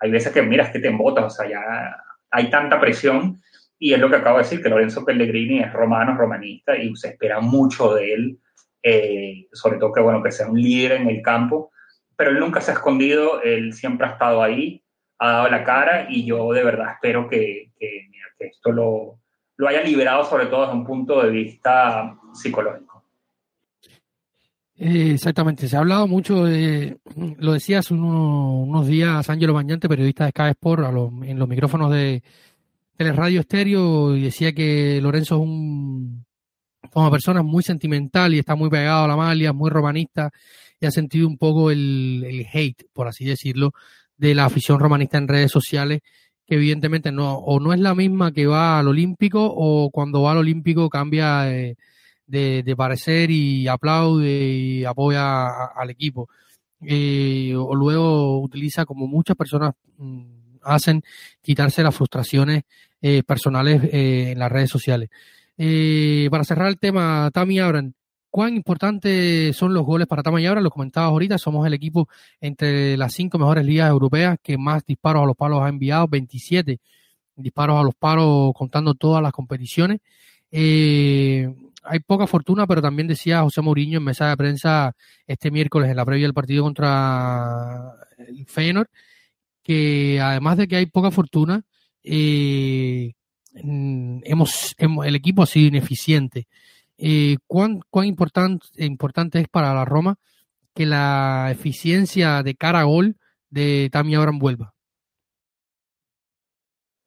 B: hay veces que miras que te embotas, o sea, ya hay tanta presión. Y es lo que acabo de decir, que Lorenzo Pellegrini es romano, romanista, y se espera mucho de él eh, sobre todo que, bueno, que sea un líder en el campo, pero él nunca se ha escondido, él siempre ha estado ahí, ha dado la cara y yo de verdad espero que, que, esto lo, lo haya liberado sobre todo desde un punto de vista psicológico.
A: Eh, exactamente, se ha hablado mucho, de, lo decía hace unos, días Ángelo Bañante, periodista de Sky Sport, en los micrófonos de, de Radio Estéreo, y decía que Lorenzo es un, como persona muy sentimental y está muy pegado a la malia, muy romanista y ha sentido un poco el, hate, por así decirlo, de la afición romanista en redes sociales, que evidentemente no, o no es la misma que va al Olímpico, o cuando va al Olímpico cambia de, parecer y aplaude y apoya al equipo. Eh, o luego utiliza, como muchas personas mm, hacen, quitarse las frustraciones eh, personales eh, en las redes sociales. Para cerrar el tema, Tami Abran, ¿cuán importantes son los goles para Tami Abran? Lo comentabas ahorita, somos el equipo entre las cinco mejores ligas europeas que más disparos a los palos ha enviado, 27 disparos a los palos contando todas las competiciones. Eh, hay poca fortuna, pero también decía José Mourinho en mesa de prensa este miércoles en la previa del partido contra el Feyenoord, que además de que hay poca fortuna, eh, Mm, hemos, el equipo ha sido ineficiente. Eh, ¿Cuán, cuán importante, es para la Roma que la eficiencia de cara a gol de Tammy Abraham vuelva?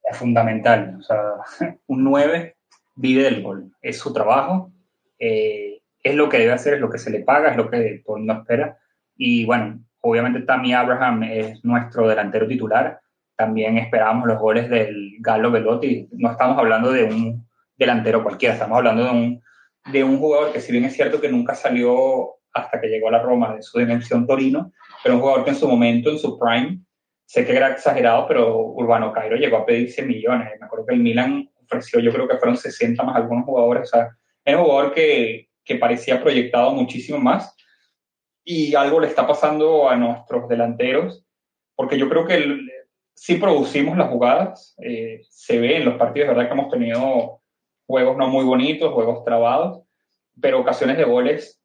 B: Es fundamental. O sea, un 9 vive del gol. Es su trabajo. Eh, es lo que debe hacer, es lo que se le paga, es lo que todo el mundo espera. Y bueno, obviamente Tammy Abraham es nuestro delantero titular también esperábamos los goles del Galo Velotti. No estamos hablando de un delantero cualquiera, estamos hablando de un, de un jugador que si bien es cierto que nunca salió hasta que llegó a la Roma de su dimensión Torino, pero un jugador que en su momento, en su prime, sé que era exagerado, pero Urbano Cairo llegó a pedir 100 millones. Me acuerdo que el Milan ofreció, yo creo que fueron 60 más algunos jugadores. O sea, es un jugador que, que parecía proyectado muchísimo más. Y algo le está pasando a nuestros delanteros, porque yo creo que sí producimos las jugadas, eh, se ve en los partidos, verdad que hemos tenido juegos no muy bonitos, juegos trabados, pero ocasiones de goles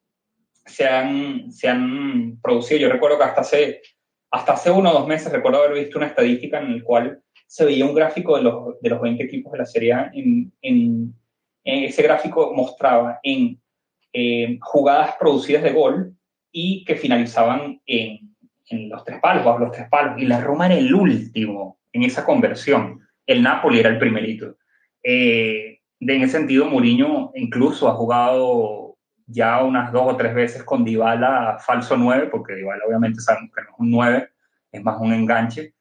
B: se han, se han producido. Yo recuerdo que hasta hace, hasta hace uno o dos meses recuerdo haber visto una estadística en la cual se veía un gráfico de los, de los 20 equipos de la Serie A. En, ese gráfico mostraba en eh, jugadas producidas de gol y que finalizaban en, en los tres palos, bajo los tres palos. Y la Roma era el último en esa conversión. El Napoli era el primerito. Eh, de, en ese sentido, Mourinho incluso ha jugado ya unas dos o tres veces con Dybala falso 9, porque Dybala obviamente sabemos que no es un 9, es más un enganche,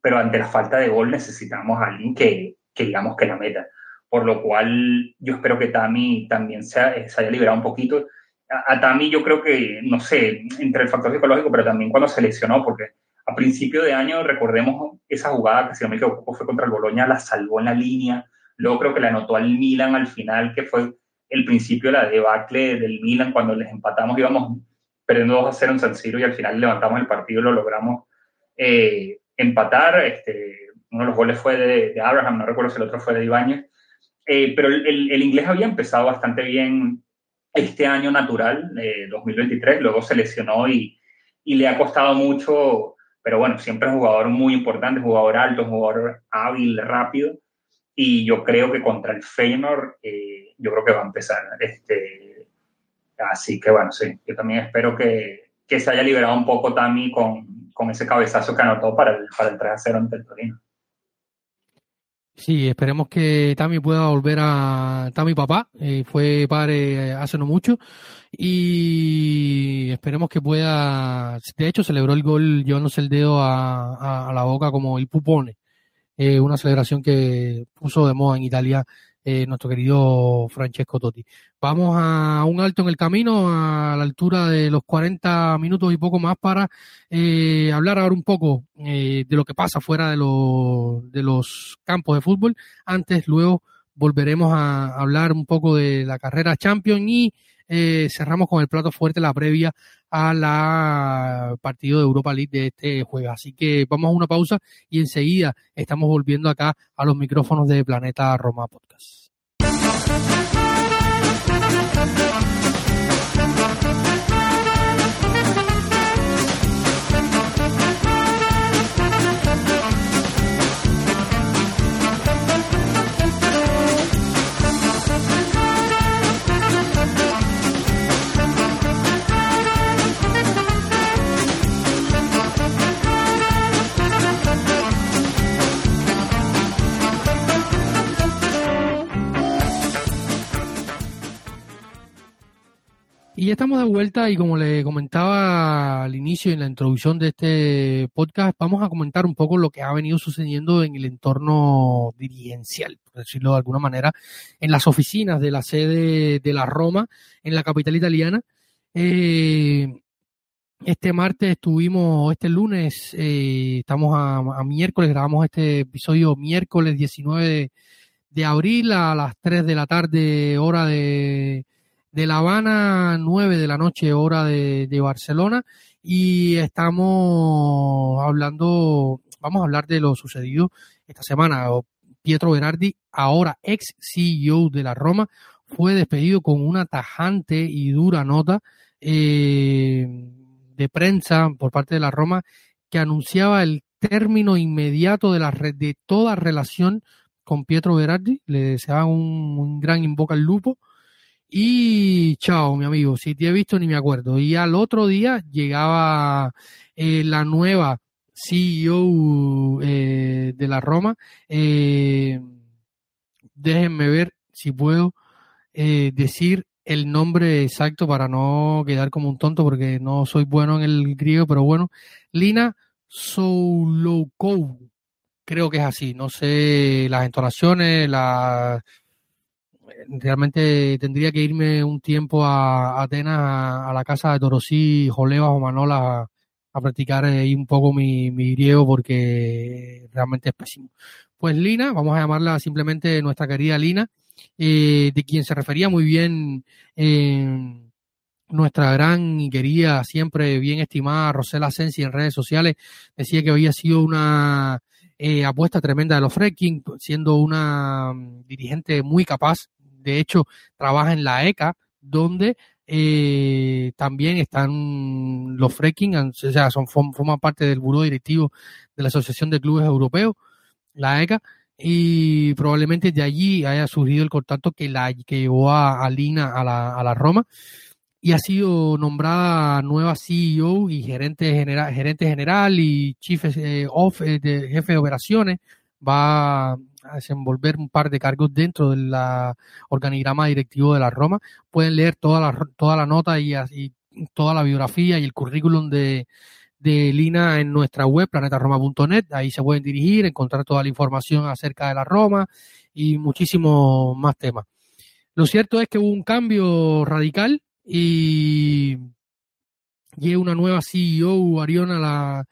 B: pero ante la falta de gol necesitamos a alguien que, que digamos que la meta. Por lo cual yo espero que Tami también se, se haya liberado un poquito a, Tami yo creo que, no sé, entre el factor psicológico, pero también cuando se lesionó, porque a principio de año recordemos esa jugada que si no me equivoco fue contra el Boloña, la salvó en la línea, creo que la anotó al Milan al final, que fue el principio de la debacle del Milan cuando les empatamos, íbamos perdiendo 2 a 0 en San Siro y al final levantamos el partido y lo logramos eh, empatar. Este, uno de los goles fue de, Abraham, no recuerdo si el otro fue de Ibáñez. Eh, pero el, el, inglés había empezado bastante bien este año natural, eh, 2023, luego se lesionó y, y, le ha costado mucho, pero bueno, siempre es un jugador muy importante, jugador alto, jugador hábil, rápido, y yo creo que contra el Feyenoord, eh, yo creo que va a empezar. Este, así que bueno, sí, yo también espero que, que se haya liberado un poco Tami con, con ese cabezazo que anotó para el, para el 3 a 0 ante el Torino.
A: Sí, esperemos que Tami pueda volver a Tami papá, eh, fue padre eh, hace no mucho y esperemos que pueda, de hecho celebró el gol llevándose el dedo a, la boca como el pupone, eh, una celebración que puso de moda en Italia eh, nuestro querido Francesco Totti. Vamos a un alto en el camino, a la altura de los 40 minutos y poco más, para eh, hablar ahora un poco de lo que pasa fuera de, de los campos de fútbol. Antes, luego, volveremos a hablar un poco de la carrera Champions y cerramos con el plato fuerte la previa a la partido de Europa League de este jueves. Así que vamos a una pausa y enseguida estamos volviendo acá a los micrófonos de Planeta Roma Podcast. Y ya estamos de vuelta y como le comentaba al inicio en la introducción de este podcast, vamos a comentar un poco lo que ha venido sucediendo en el entorno dirigencial, por decirlo de alguna manera, en las oficinas de la sede de la Roma, en la capital italiana. Eh, este martes estuvimos, este lunes, eh, estamos a, miércoles, grabamos este episodio miércoles 19 de abril a las 3 de la tarde, hora de de La Habana, 9 de la noche, hora de, Barcelona, y estamos hablando, vamos a hablar de lo sucedido esta semana. Pietro Berardi, ahora ex CEO de la Roma, fue despedido con una tajante y dura nota eh, de prensa por parte de la Roma que anunciaba el término inmediato de, la, de toda relación con Pietro Berardi. Le deseaba un, un gran invoca al lupo y chao, mi amigo, si te he visto ni me acuerdo. Y al otro día llegaba eh, la nueva CEO eh, de la Roma. Eh, déjenme ver si puedo decir el nombre exacto para no quedar como un tonto porque no soy bueno en el griego, pero bueno, Lina Souloukou, creo que es así, no sé las entonaciones, las realmente tendría que irme un tiempo a Atenas, a, la casa de Torosí, Joleva o Manola, a practicar ahí un poco mi, mi griego porque realmente es pésimo. Pues Lina, vamos a llamarla simplemente nuestra querida Lina, eh, de quien se refería muy bien eh, nuestra gran y querida, siempre bien estimada Rosela Sensi en redes sociales, decía que había sido una eh, apuesta tremenda de los Freaking, siendo una mm, dirigente muy capaz. De hecho, trabaja en la ECA, donde eh, también están los Freaking, o sea, son, forman parte del buró directivo de la Asociación de Clubes Europeos, la ECA, y probablemente de allí haya surgido el contacto que la que llevó a, Lina a la, a la Roma y ha sido nombrada nueva CEO y gerente general, gerente general y chief eh, of, eh, jefe de operaciones. Va a desenvolver un par de cargos dentro del organigrama directivo de la Roma. Pueden leer toda la, toda la nota y, y toda la biografía y el currículum de, de Lina en nuestra web, planetaroma.net. Ahí se pueden dirigir, encontrar toda la información acerca de la Roma y muchísimos más temas. Lo cierto es que hubo un cambio radical y llega una nueva CEO, Ariona, la,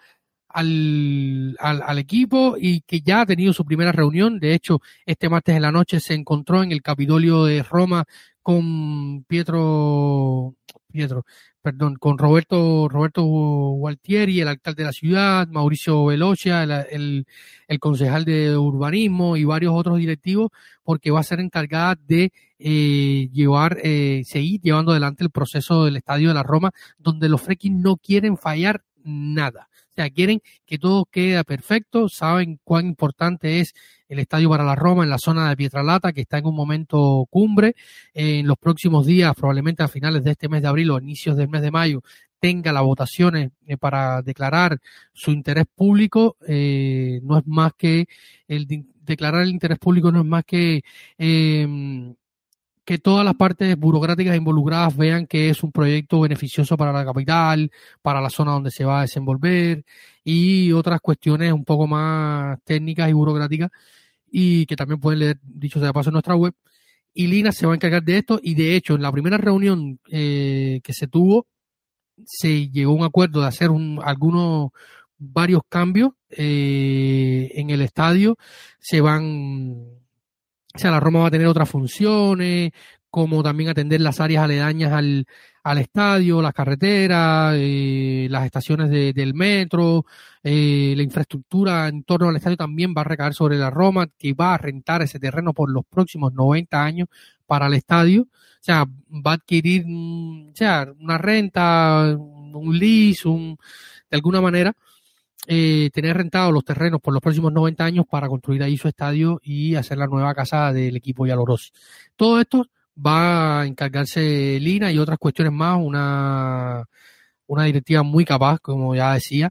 A: al, al, equipo y que ya ha tenido su primera reunión. De hecho, este martes en la noche se encontró en el Capitolio de Roma con Pietro, Pietro, perdón, con Roberto, Roberto Gualtieri, el alcalde de la ciudad, Mauricio Velocia, el, el, concejal de urbanismo y varios otros directivos, porque va a ser encargada de eh, llevar, eh, seguir llevando adelante el proceso del Estadio de la Roma, donde los freaking no quieren fallar nada. Sea, quieren que todo quede perfecto, saben cuán importante es el estadio para la Roma en la zona de Pietralata, que está en un momento cumbre. En los próximos días, probablemente a finales de este mes de abril o inicios del mes de mayo, tenga las votaciones eh, para declarar su interés público. Eh, no es más que el declarar el interés público no es más que eh, que todas las partes burocráticas involucradas vean que es un proyecto beneficioso para la capital, para la zona donde se va a desenvolver y otras cuestiones un poco más técnicas y burocráticas y que también pueden leer, dicho sea de paso, en nuestra web. Y Lina se va a encargar de esto y de hecho en la primera reunión eh, que se tuvo se llegó a un acuerdo de hacer un, algunos varios cambios eh, en el estadio. Se van o sea, la Roma va a tener otras funciones, como también atender las áreas aledañas al, al estadio, las carreteras, eh, las estaciones de, del metro, eh, la infraestructura en torno al estadio también va a recaer sobre la Roma, que va a rentar ese terreno por los próximos 90 años para el estadio. O sea, va a adquirir o sea, una renta, un lease, un, de alguna manera, eh, tener rentados los terrenos por los próximos 90 años para construir ahí su estadio y hacer la nueva casa del equipo Yalorosi. Todo esto va a encargarse Lina y otras cuestiones más, una, una directiva muy capaz, como ya decía,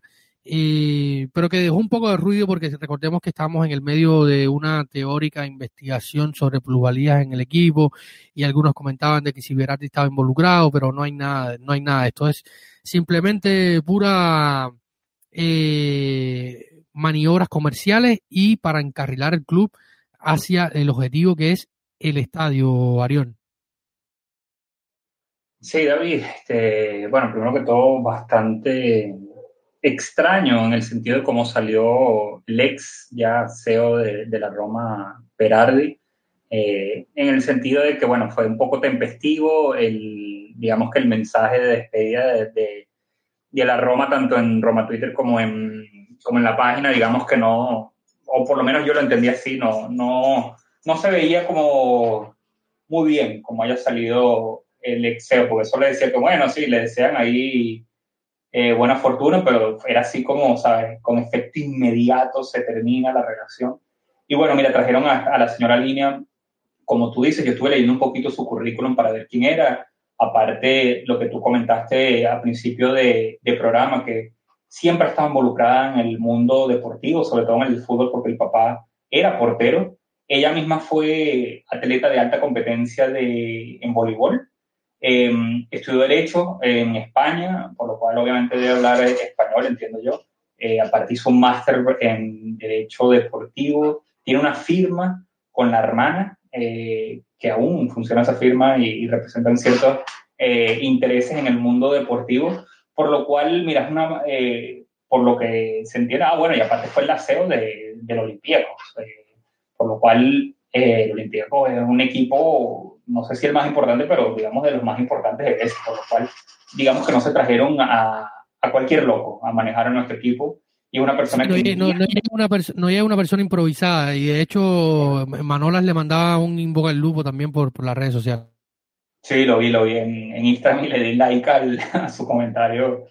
A: eh, pero que dejó un poco de ruido porque recordemos que estamos en el medio de una teórica investigación sobre plusvalías en el equipo y algunos comentaban de que si Verati estaba involucrado, pero no hay nada, no hay nada. Esto es simplemente pura eh, maniobras comerciales y para encarrilar el club hacia el objetivo que es el estadio Arión.
B: Sí, David, este, bueno, primero que todo, bastante extraño en el sentido de cómo salió Lex, ya CEO de, la Roma, Perardi, eh, en el sentido de que, bueno, fue un poco tempestivo el, digamos que el mensaje de despedida de y la Roma, tanto en Roma Twitter como en, como en la página, digamos que no, o por lo menos yo lo entendí así, no, no, no se veía como muy bien como haya salido el exeo, porque eso le decía que, bueno, sí, le desean ahí eh, buena fortuna, pero era así como, ¿sabes? Con efecto inmediato se termina la relación. Y bueno, mira, trajeron a, a la señora Línea, como tú dices, yo estuve leyendo un poquito su currículum para ver quién era aparte lo que tú comentaste al principio de, programa, que siempre estaba involucrada en el mundo deportivo, sobre todo en el fútbol, porque el papá era portero. Ella misma fue atleta de alta competencia de, en voleibol. Em, estudió Derecho en España, por lo cual obviamente debe hablar español, entiendo yo. Eh, aparte hizo un máster en Derecho Deportivo. Tiene una firma con la hermana eh, que aún funciona esa firma y, representan ciertos eh, intereses en el mundo deportivo, por lo cual, mira, una, eh, por lo que se entiende, ah, bueno, y aparte fue el aseo de, del Olympiacos, eh, por lo cual eh, el Olympiacos es un equipo, no sé si el más importante, pero digamos de los más importantes de ese, por lo cual, digamos que no se trajeron a, a cualquier loco a manejar a nuestro equipo y una persona
A: no,
B: que...
A: No, no, una no hay una persona improvisada y de hecho Manolas le mandaba un invoca el lupo también por, por las redes sociales.
B: Sí, lo vi, lo vi en, en Instagram y le di like al, a su comentario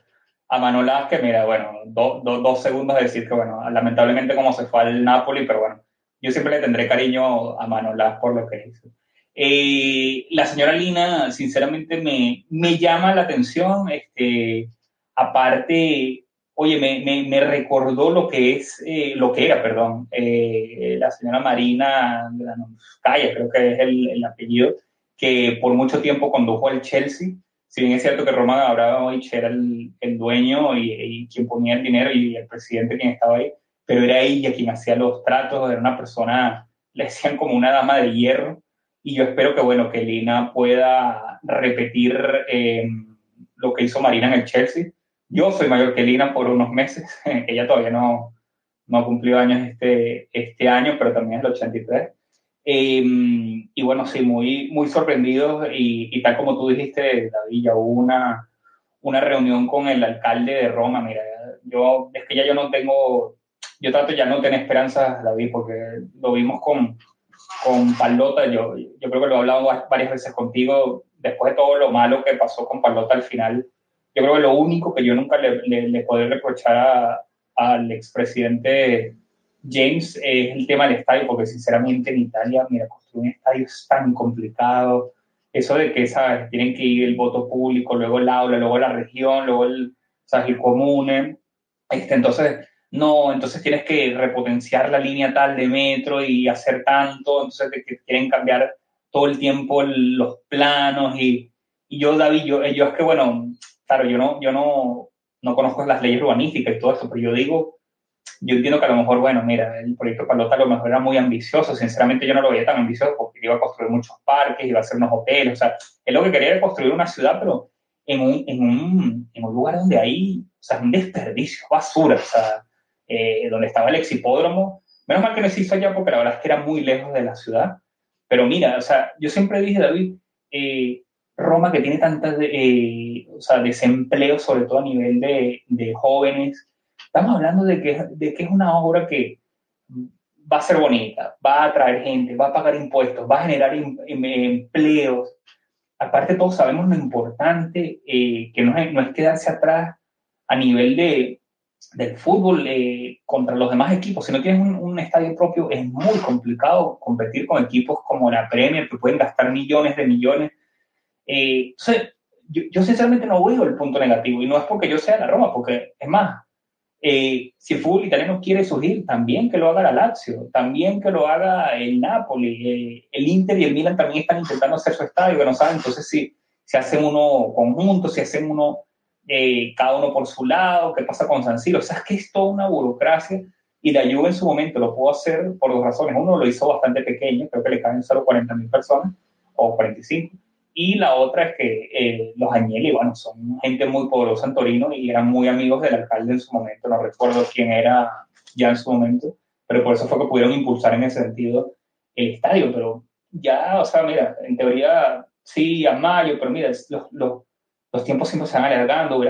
B: a Manolas, que mira, bueno, dos segundos de decir que, bueno, lamentablemente como se fue al Napoli, pero bueno, yo siempre le tendré cariño a Manolas por lo que hizo. Eh, la señora Lina, sinceramente, me, me llama la atención, este, aparte, oye, me, me, me recordó lo que es, eh, lo que era, perdón, eh, la señora Marina Calla, creo que es el, el apellido, que por mucho tiempo condujo al Chelsea. Si bien es cierto que Roman Abramovich era el, el dueño y, y, quien ponía el dinero y el presidente quien estaba ahí, pero era ella quien hacía los tratos, era una persona, le decían como una dama de hierro. Y yo espero que, bueno, que Lina pueda repetir eh, lo que hizo Marina en el Chelsea. Yo soy mayor que Lina por unos meses, ella todavía no, no cumplió años este, este año, pero también es el 83. Eh, y bueno, sí, muy, muy sorprendidos y, y, tal como tú dijiste, David, ya hubo una, una reunión con el alcalde de Roma. Mira, yo es que ya yo no tengo, yo trato ya no tener esperanzas, David, porque lo vimos con, con Palota. Yo, yo creo que lo he hablado varias veces contigo. Después de todo lo malo que pasó con Palota al final, yo creo que lo único que yo nunca le, le, puedo reprochar al expresidente James es el tema del estadio, porque sinceramente en Italia, mira, construir un estadio es tan complicado. Eso de que, ¿sabes? Tienen que ir el voto público, luego el aula, luego la región, luego el, ¿sabes? el comune. Este, entonces, no, entonces tienes que repotenciar la línea tal de metro y hacer tanto, entonces que, que quieren cambiar todo el tiempo los planos y, y, yo, David, yo, yo es que, bueno, claro, yo no, yo no, no conozco las leyes urbanísticas y todo eso, pero yo digo, yo entiendo que a lo mejor, bueno, mira, el proyecto Palota a lo mejor era muy ambicioso, sinceramente yo no lo veía tan ambicioso porque iba a construir muchos parques, iba a hacer unos hoteles, o sea, él lo que quería era construir una ciudad, pero en un, en un, en un lugar donde hay, o sea, un desperdicio, basura, o sea, eh, donde estaba el exhipódromo, menos mal que no hizo allá porque la verdad es que era muy lejos de la ciudad, pero mira, o sea, yo siempre dije, David, eh, Roma que tiene tantas, eh, o sea, desempleo, sobre todo a nivel de, de jóvenes, Estamos hablando de que, de que es una obra que va a ser bonita, va a atraer gente, va a pagar impuestos, va a generar em, em, empleos. Aparte, todos sabemos lo importante eh, que no es, no es, quedarse atrás a nivel de, del fútbol eh, contra los demás equipos. Si no tienes un, un, estadio propio, es muy complicado competir con equipos como la Premier, que pueden gastar millones de millones. Eh, entonces, yo, yo sinceramente no veo el punto negativo, y no es porque yo sea la Roma, porque es más, eh, si el fútbol italiano quiere surgir, también que lo haga la Lazio, también que lo haga el Napoli, eh, el Inter y el Milan también están intentando hacer su estadio, que no saben, entonces si, si hacen uno conjunto, si hacen uno eh, cada uno por su lado, qué pasa con San Siro, o sea, es que es toda una burocracia y la Juve en su momento lo pudo hacer por dos razones, uno lo hizo bastante pequeño, creo que le caben solo 40 mil personas o 45, y la otra es que eh, los Agnelli, bueno, son gente muy poderosa en Torino y eran muy amigos del alcalde en su momento. No recuerdo quién era ya en su momento, pero por eso fue que pudieron impulsar en ese sentido el estadio. Pero ya, o sea, mira, en teoría sí, a mayo, pero mira, los, los, los tiempos siempre se van alargando.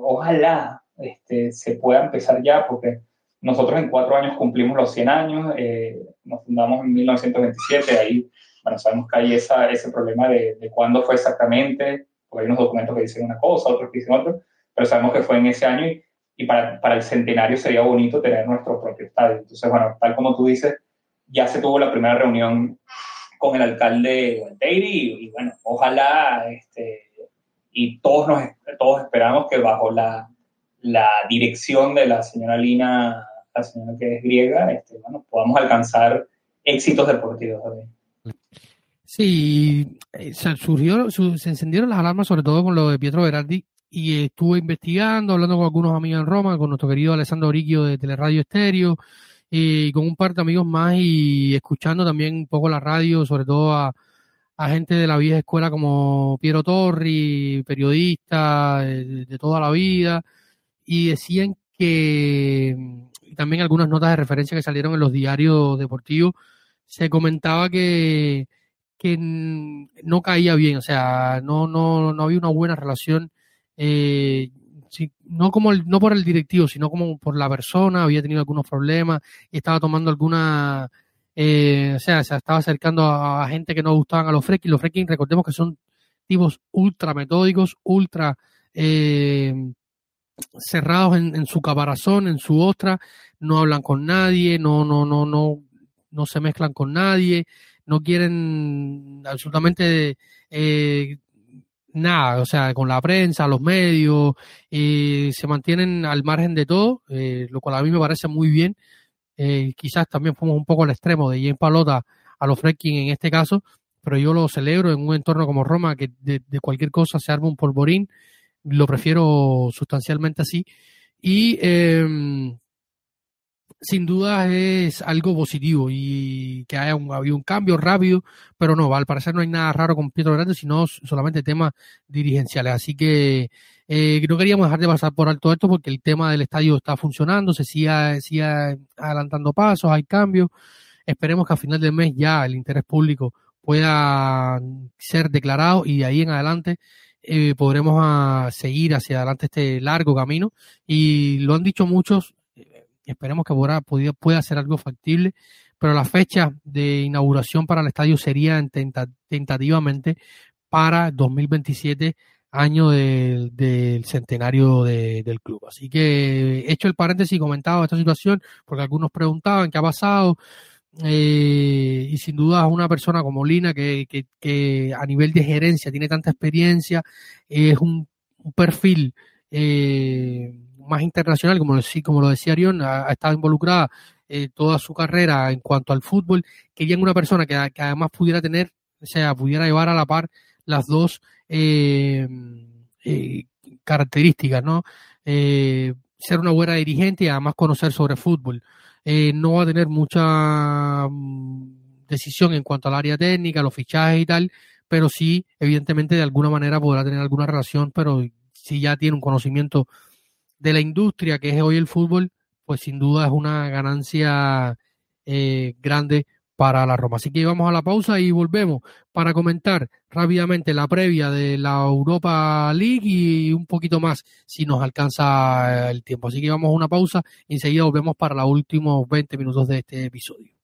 B: Ojalá este, se pueda empezar ya, porque nosotros en cuatro años cumplimos los 100 años, eh, nos fundamos en 1927, ahí bueno, sabemos que hay esa, ese problema de, de cuándo fue exactamente, porque hay unos documentos que dicen una cosa, otros que dicen otra, pero sabemos que fue en ese año y, y para, para, el centenario sería bonito tener nuestro propio estadio. Entonces, bueno, tal como tú dices, ya se tuvo la primera reunión con el alcalde Valteiri y, y, bueno, ojalá, este, y todos, nos, todos esperamos que bajo la, la dirección de la señora Lina, la señora que es griega, este, bueno, podamos alcanzar éxitos deportivos también.
A: Sí, se surgió, se encendieron las alarmas sobre todo con lo de Pietro Berardi y estuve investigando, hablando con algunos amigos en Roma, con nuestro querido Alessandro Oriquio de Teleradio Estéreo y con un par de amigos más y escuchando también un poco la radio, sobre todo a, gente de la vieja escuela como Piero Torri, periodista de, toda la vida, y decían que y también algunas notas de referencia que salieron en los diarios deportivos, se comentaba que, que no caía bien, o sea, no, no, no había una buena relación, eh, no como no por el directivo, sino como por la persona, había tenido algunos problemas estaba tomando alguna eh, o sea, se estaba acercando a, gente que no gustaban a los fracking. Los fracking, recordemos que son tipos ultra metódicos, ultra eh, cerrados en, su caparazón, en su ostra, no hablan con nadie, no, no, no, no, no se mezclan con nadie, no quieren absolutamente eh, nada, o sea, con la prensa, los medios, se mantienen al margen de todo, lo cual a mí me parece muy bien, eh, quizás también fuimos un poco al extremo de James Palota a los Fredkin en este caso, pero yo lo celebro en un entorno como Roma, que de, cualquier cosa se arma un polvorín, lo prefiero sustancialmente así. Y em, sin duda es algo positivo y que haya un, habido un cambio rápido, pero no, al parecer no hay nada raro con Pietro Grande, sino solamente temas dirigenciales. Así que eh, no queríamos dejar de pasar por alto esto porque el tema del estadio está funcionando, se sigue, adelantando pasos, hay cambios. Esperemos que a final del mes ya el interés público pueda ser declarado y de ahí en adelante eh, podremos a seguir hacia adelante este largo camino. Y lo han dicho muchos, esperemos que pueda, pueda ser algo factible, pero la fecha de inauguración para el estadio sería tentativamente para 2027 año del, centenario del club. Así que he hecho el paréntesis y comentado esta situación porque algunos preguntaban qué ha pasado. Eh, y sin duda una persona como Lina que, a nivel de gerencia tiene tanta experiencia, es un, perfil eh, más internacional, como, como lo decía Arión, ha, estado involucrada eh, toda su carrera en cuanto al fútbol, querían una persona que, además pudiera tener, o sea, pudiera llevar a la par las dos eh, eh, características, ¿no? Eh, ser una buena dirigente y además conocer sobre fútbol. no va a tener mucha mm, decisión en cuanto al área técnica, los fichajes y tal, pero sí, evidentemente, de alguna manera podrá tener alguna relación, pero si ya tiene un conocimiento de la industria que es hoy el fútbol, pues sin duda es una ganancia grande para la Roma. Así que vamos a la pausa y volvemos para comentar rápidamente la previa de la Europa League y un poquito más si nos alcanza el tiempo. Así que vamos a una pausa y enseguida volvemos para los últimos 20 minutos de este episodio.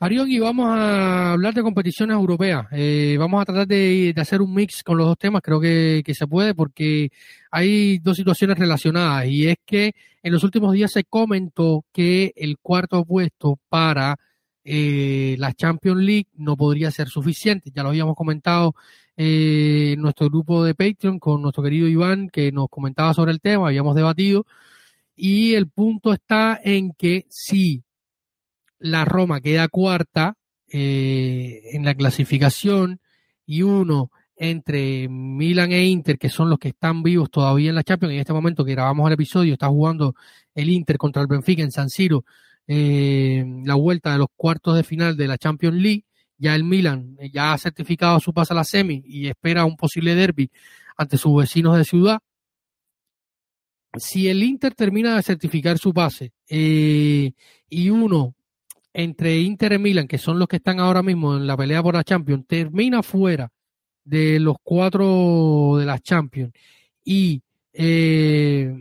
A: Arión, vamos a hablar de competiciones europeas. Eh, vamos a tratar de, hacer un mix con los dos temas, creo que, se puede, porque hay dos situaciones relacionadas. Y es que en los últimos días se comentó que el cuarto puesto para eh, la Champions League no podría ser suficiente. Ya lo habíamos comentado eh, en nuestro grupo de Patreon con nuestro querido Iván, que nos comentaba sobre el tema, habíamos debatido. Y el punto está en que si la Roma queda cuarta eh, en la clasificación y uno entre Milan e Inter, que son los que están vivos todavía en la Champions. En este momento que grabamos el episodio, está jugando el Inter contra el Benfica en San Siro, eh, la vuelta de los cuartos de final de la Champions League. Ya el Milan eh, ya ha certificado su paso a la semi y espera un posible derby ante sus vecinos de ciudad. Si el Inter termina de certificar su pase y uno entre Inter y Milan, que son los que están ahora mismo en la pelea por la Champions, termina fuera de los cuatro de la Champions y eh,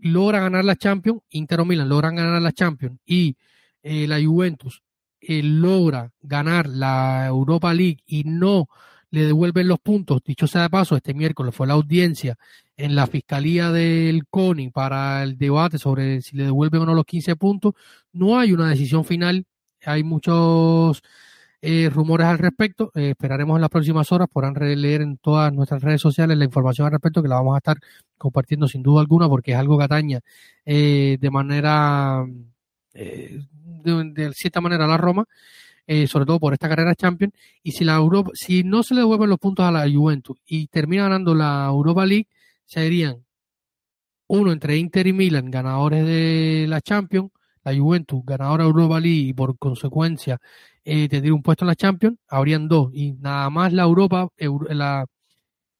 A: logra ganar la Champions, Inter o Milan logran ganar la Champions y eh, la Juventus eh, logra ganar la Europa League y no le devuelven los puntos. Dicho sea de paso, este miércoles fue la audiencia en la Fiscalía del CONI para el debate sobre si le devuelven o no los 15 puntos. No hay una decisión final hay muchos eh, rumores al respecto. Eh, esperaremos en las próximas horas. Podrán leer en todas nuestras redes sociales la información al respecto, que la vamos a estar compartiendo sin duda alguna, porque es algo que ataña eh, de manera, de, cierta manera a la Roma. Sobre todo por esta carrera Champions, y si la Europa, si no se le devuelven los puntos a la Juventus y termina ganando la Europa League, serían uno entre Inter y Milan, ganadores de la Champions, la Juventus, ganadora de Europa League y por consecuencia eh, tendría un puesto en la Champions, habrían dos. Y nada más la Europa, la,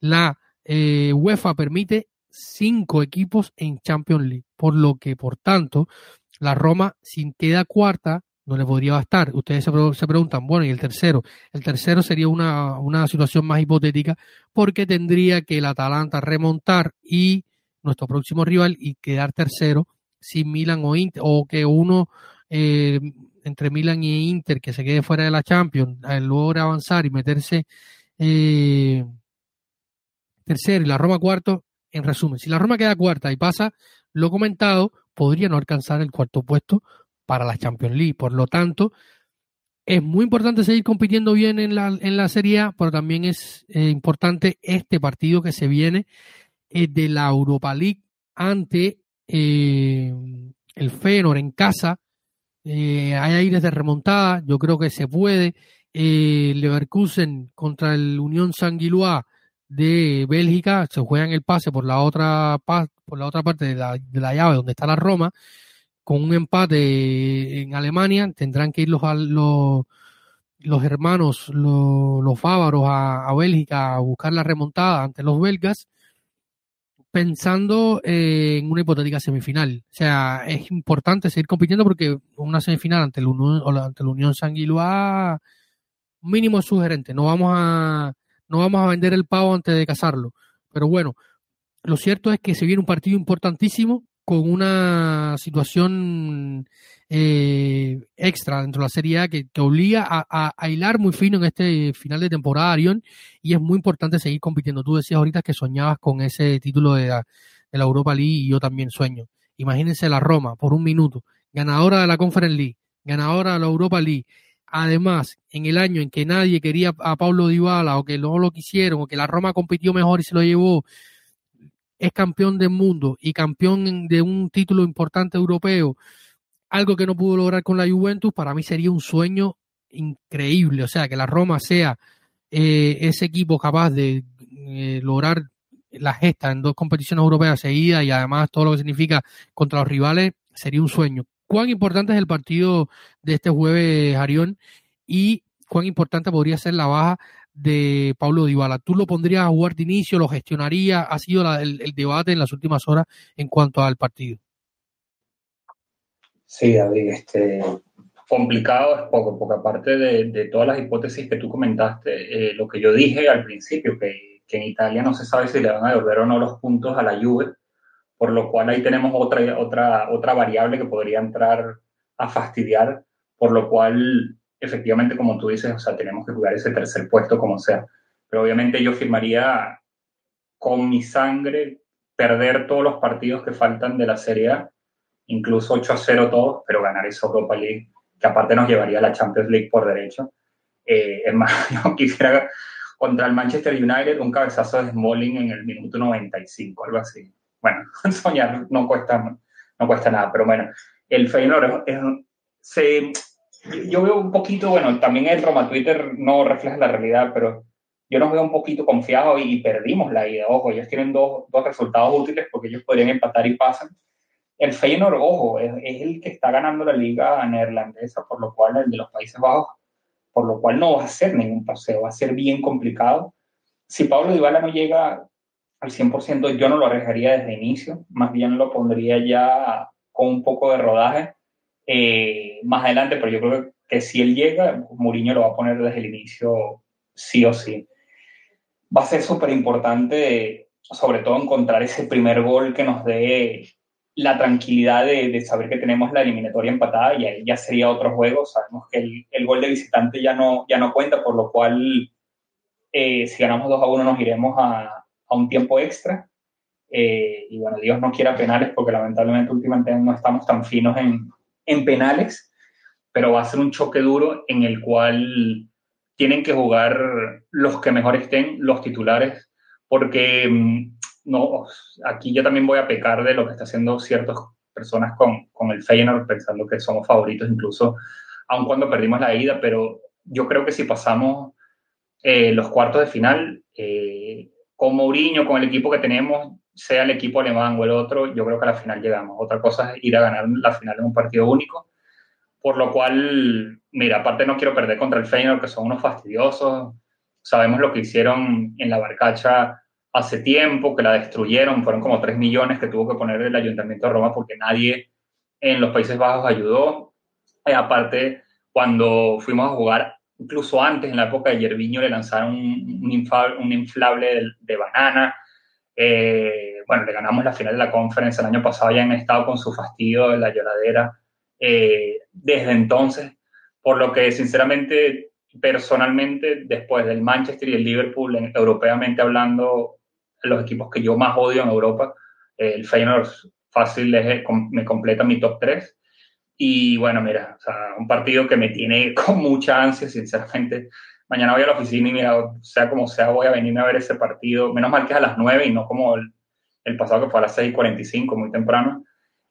A: la eh, UEFA permite cinco equipos en Champions League. Por lo que, por tanto, la Roma, si queda cuarta, no le podría bastar. Ustedes se, se, preguntan, bueno, ¿y el tercero? El tercero sería una, una situación más hipotética porque tendría que el Atalanta remontar y nuestro próximo rival y quedar tercero sin Milan o Inter, o que uno eh, entre Milan y Inter que se quede fuera de la Champions eh, logre avanzar y meterse eh, tercero y la Roma cuarto, en resumen, si la Roma queda cuarta y pasa lo comentado, podría no alcanzar el cuarto puesto para la Champions League. Por lo tanto, es muy importante seguir compitiendo bien en la, en la Serie A, pero también es importante este partido que se viene de la Europa League ante eh, el Feyenoord en casa. Eh, hay aires de remontada, yo creo que se puede. Eh, Leverkusen contra el Unión Sanguilois de Bélgica se juegan el pase por la otra por la otra parte de la, de la, llave donde está la Roma con un empate en Alemania tendrán que ir los los, los hermanos los, los a, Bélgica a buscar la remontada ante los belgas pensando eh, en una hipotética semifinal. O sea, es importante seguir compitiendo porque una semifinal ante el Unión, ante la Unión Sanguilua mínimo es sugerente. No vamos a no vamos a vender el pavo antes de cazarlo. Pero bueno, lo cierto es que se viene un partido importantísimo con una situación eh, extra dentro de la Serie A que, te obliga a, a, hilar muy fino en este final de temporada, Arión, y es muy importante seguir compitiendo. Tú decías ahorita que soñabas con ese título de la, de la Europa League y yo también sueño. Imagínense la Roma por un minuto, ganadora de la Conference League, ganadora de la Europa League. Además, en el año en que nadie quería a Pablo Dybala o que no lo quisieron o que la Roma compitió mejor y se lo llevó, es campeón del mundo y campeón de un título importante europeo, algo que no pudo lograr con la Juventus, para mí sería un sueño increíble. O sea, que la Roma sea eh, ese equipo capaz de eh, lograr la gesta en dos competiciones europeas seguidas y además todo lo que significa contra los rivales, sería un sueño. ¿Cuán importante es el partido de este jueves, Arión? Y cuán importante podría ser la baja de Pablo Dybala. ¿Tú lo pondrías a jugar de inicio, lo gestionaría? ¿Ha sido el, debate en las últimas horas en cuanto al partido?
B: Sí, David, este, complicado es poco, porque aparte de, todas las hipótesis que tú comentaste, eh, lo que yo dije al principio, que, que, en Italia no se sabe si le van a devolver o no los puntos a la Juve, por lo cual ahí tenemos otra, otra, otra variable que podría entrar a fastidiar, por lo cual efectivamente, como tú dices, o sea, tenemos que jugar ese tercer puesto como sea. Pero obviamente yo firmaría con mi sangre perder todos los partidos que faltan de la Serie A, incluso 8 a 0 todos, pero ganar esa Europa League, que aparte nos llevaría a la Champions League por derecho. Eh, es más, yo quisiera contra el Manchester United un cabezazo de Smalling en el minuto 95, algo así. Bueno, soñar no cuesta, no cuesta nada, pero bueno, el Feyenoord es, se, yo veo un poquito, bueno, también el Roma Twitter no refleja la realidad, pero yo nos veo un poquito confiados y, perdimos la idea. Ojo, ellos tienen dos, dos, resultados útiles porque ellos podrían empatar y pasan. El Feyenoord, ojo, es, el que está ganando la liga neerlandesa, por lo cual el de los Países Bajos, por lo cual no va a ser ningún paseo, va a ser bien complicado. Si Pablo Dybala no llega al 100%, yo no lo arriesgaría desde inicio, más bien lo pondría ya con un poco de rodaje eh, más adelante, pero yo creo que si él llega, Mourinho lo va a poner desde el inicio sí o sí. Va a ser súper importante, sobre todo, encontrar ese primer gol que nos dé la tranquilidad de, saber que tenemos la eliminatoria empatada y ahí ya sería otro juego. Sabemos que el, el, gol de visitante ya no, ya no cuenta, por lo cual eh, si ganamos 2 a 1 nos iremos a, a un tiempo extra. Eh, y bueno, Dios no quiera penales porque lamentablemente últimamente no estamos tan finos en, en penales, pero va a ser un choque duro en el cual tienen que jugar los que mejor estén, los titulares, porque mm, no, aquí yo también voy a pecar de lo que está haciendo ciertas personas con, con el Feyenoord, pensando que somos favoritos incluso, aun cuando perdimos la ida, pero yo creo que si pasamos eh, los cuartos de final, eh, con Mourinho, con el equipo que tenemos, sea el equipo alemán o el otro, yo creo que a la final llegamos. Otra cosa es ir a ganar la final en un partido único. Por lo cual, mira, aparte no quiero perder contra el Feyenoord, que son unos fastidiosos. Sabemos lo que hicieron en la Barcacha hace tiempo, que la destruyeron. Fueron como 3 millones que tuvo que poner el Ayuntamiento de Roma porque nadie en los Países Bajos ayudó. Eh, aparte, cuando fuimos a jugar, incluso antes, en la época de Yerviño, le lanzaron un, inflable, de, banana. Eh, bueno, le ganamos la final de la conferencia el año pasado, ya han estado con su fastidio de la lloradera eh, desde entonces, por lo que sinceramente, personalmente, después del Manchester y el Liverpool, en, europeamente hablando, los equipos que yo más odio en Europa, eh, el Feyenoord fácil me completa mi top 3 y bueno, mira, o sea, un partido que me tiene con mucha ansia, sinceramente. Mañana voy a la oficina y mira, sea como sea, voy a venirme a ver ese partido. Menos mal que es a las 9 y no como el, el pasado que fue a las 6:45, muy temprano.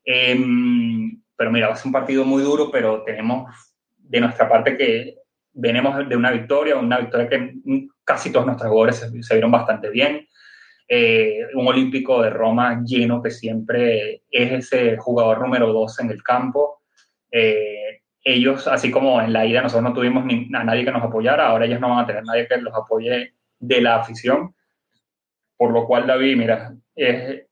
B: Em, pero mira, va a ser un partido muy duro, pero tenemos de nuestra parte que venimos de una victoria, una victoria que casi todos nuestros jugadores se, vieron bastante bien. Eh, un olímpico de Roma lleno que siempre es ese jugador número 2 en el campo. Eh, ellos, así como en la ida nosotros no tuvimos a nadie que nos apoyara, ahora ellos no van a tener nadie que los apoye de la afición. Por lo cual, David, mira, es,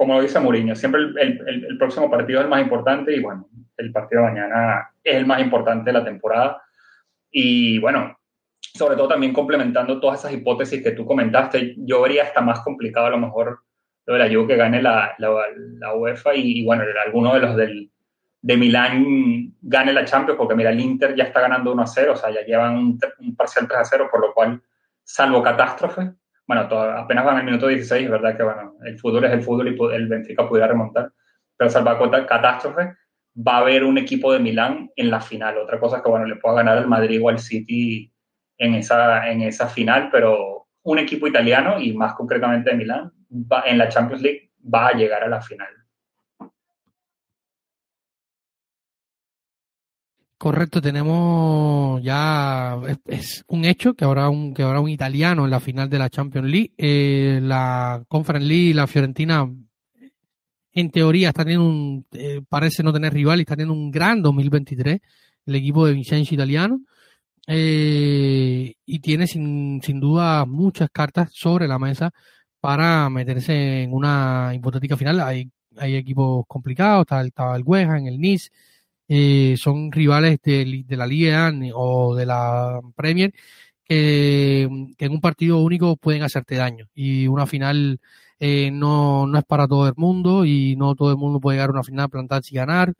B: como lo dice Mourinho, siempre el, próximo partido es el más importante y bueno, el partido de mañana es el más importante de la temporada. Y bueno, sobre todo también complementando todas esas hipótesis que tú comentaste, yo vería hasta más complicado a lo mejor lo de la Juve que gane la, la, UEFA y, y, bueno, alguno de los del, de Milán gane la Champions, porque mira, el Inter ya está ganando 1 a 0, o sea, ya llevan un, parcial 3 a 0, por lo cual, salvo catástrofe, bueno, apenas van al minuto 16, es verdad que bueno, el fútbol es el fútbol y el Benfica pudiera remontar, pero salvo catástrofe, va a haber un equipo de Milán en la final. Otra cosa es que, bueno, le pueda ganar al Madrid o al City en esa, en esa final, pero un equipo italiano y más concretamente de Milán va, en la Champions League va a llegar a la final.
A: Correcto, tenemos ya, es, un hecho que habrá un, que habrá un italiano en la final de la Champions League. Eh, la Conference League, la Fiorentina, en teoría está teniendo un, eh, parece no tener rival y está teniendo un gran 2023, el equipo de Vincenzo italiano. Eh, y tiene sin, sin duda muchas cartas sobre la mesa para meterse en una hipotética final. Hay, hay equipos complicados, está el, estaba el el Nice, eh, son rivales de, la Liga o de la Premier que, en un partido único pueden hacerte daño. Y una final eh, no, no es para todo el mundo y no todo el mundo puede llegar a una final plantarse y ganar.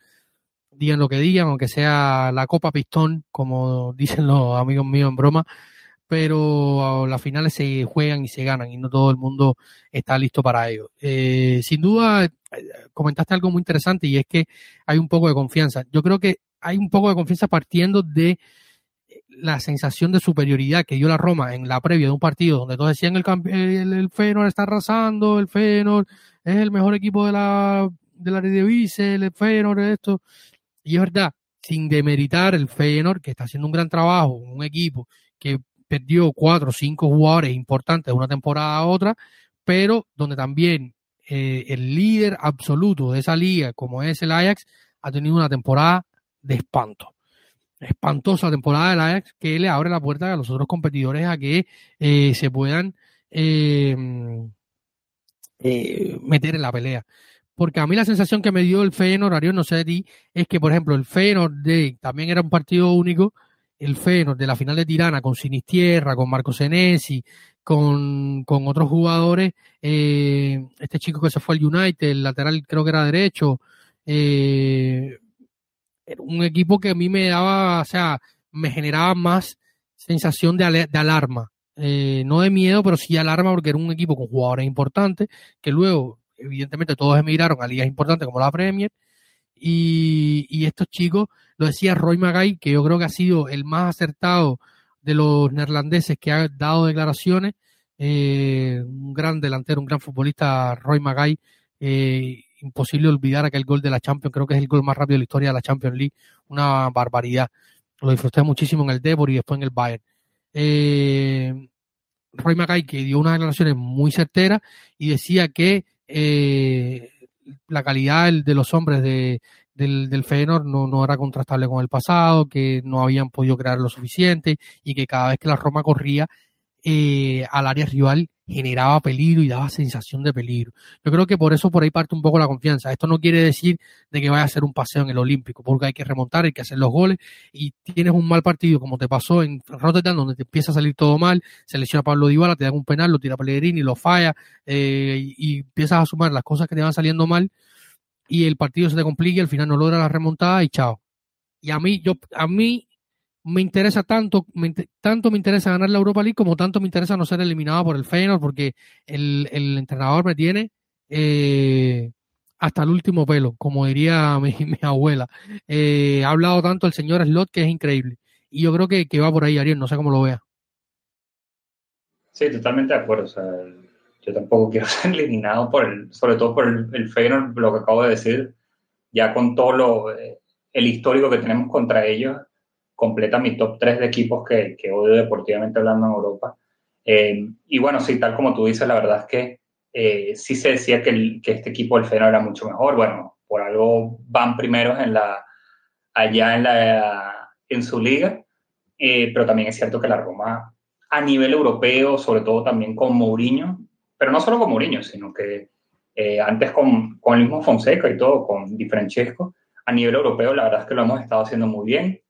A: Digan lo que digan, aunque sea la Copa Pistón, como dicen los amigos míos en broma, pero las finales se juegan y se ganan y no todo el mundo está listo para ello. Eh, sin duda, eh, comentaste algo muy interesante y es que hay un poco de confianza. Yo creo que hay un poco de confianza partiendo de la sensación de superioridad que dio la Roma en la previa de un partido donde todos decían el, el, el Feyenoord está arrasando, el Feyenoord es el mejor equipo de la de la Eredivisie, el Feyenoord esto. Y es verdad, sin demeritar el Feyenoord que está haciendo un gran trabajo, un equipo que perdió cuatro o cinco jugadores importantes de una temporada a otra, pero donde también eh, el líder absoluto de esa liga, como es el Ajax, ha tenido una temporada de espanto. Espantosa temporada del Ajax que le abre la puerta a los otros competidores a que eh, se puedan eh, meter en la pelea. Porque a mí la sensación que me dio el Feyenoord, Ariel, no sé de ti, es que, por ejemplo, el Feyenoord también era un partido único, el Feyenoord de la final de Tirana con Sinistierra, con Marco Senesi, con, con otros jugadores, eh, este chico que se fue al United, el lateral creo que era derecho, eh, era un equipo que a mí me daba, o sea, me generaba más sensación de, de alarma, eh, no de miedo, pero sí alarma porque era un equipo con jugadores importantes, que luego, evidentemente, todos emigraron a ligas importantes como la Premier, Y, estos chicos, lo decía Roy Magay, que yo creo que ha sido el más acertado de los neerlandeses que ha dado declaraciones. Eh, un gran delantero, un gran futbolista, Roy Magay. Eh, imposible olvidar aquel gol de la Champions, creo que es el gol más rápido de la historia de la Champions League. Una barbaridad. Lo disfruté muchísimo en el Debor y después en el Bayern. Eh, Roy Magay, que dio unas declaraciones muy certeras y decía que eh, la calidad de los hombres de, del, del no, no era contrastable con el pasado, que no habían podido crear lo suficiente y que cada vez que la Roma corría eh, al área rival generaba peligro y daba sensación de peligro. Yo creo que por eso por ahí parte un poco la confianza. Esto no quiere decir de que vaya a ser un paseo en el Olímpico, porque hay que remontar, hay que hacer los goles y tienes un mal partido como te pasó en Rotterdam, donde te empieza a salir todo mal, se Pablo Dybala, te dan un penal, lo tira Pellegrini, lo falla eh, y, y, empiezas a sumar las cosas que te van saliendo mal y el partido se te complica y al final no logra la remontada y chao. Y a mí, yo, a mí me interesa tanto, me, tanto me interesa ganar la Europa League como tanto me interesa no ser eliminado por el Feyenoord porque el, entrenador me tiene eh, hasta el último pelo, como diría mi, abuela. Eh, ha hablado tanto el señor Slot que es increíble. Y yo creo que, va por ahí, Ariel, no sé cómo lo vea.
B: Sí, totalmente de acuerdo. Yo tampoco quiero ser eliminado por el, sobre todo por el, el Feyenoord, lo que acabo de decir, ya con todo lo, eh, el histórico que tenemos contra ellos, completa mi top 3 de equipos que, que odio deportivamente hablando en Europa. Eh, y bueno, sí, tal como tú dices, la verdad es que eh, sí se decía que, este equipo del Feyenoord era mucho mejor. Bueno, por algo van primeros en allá en su liga, eh, pero también es cierto que la Roma a nivel europeo, sobre todo también con Mourinho, pero no solo con Mourinho, sino que eh, antes con, con el mismo Fonseca y todo, con Di Francesco, a nivel europeo la verdad es que lo hemos estado haciendo muy bien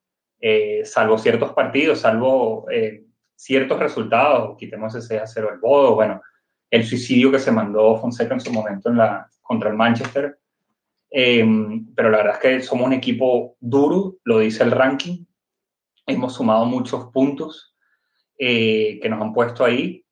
B: eh, salvo ciertos partidos, salvo eh, ciertos resultados, quitemos ese 6 a 0 el Bodo, bueno, el suicidio que se mandó Fonseca en su momento en la, contra el Manchester. Eh, pero la verdad es que somos un equipo duro, lo dice el ranking. Hemos sumado muchos puntos eh, que nos han puesto ahí,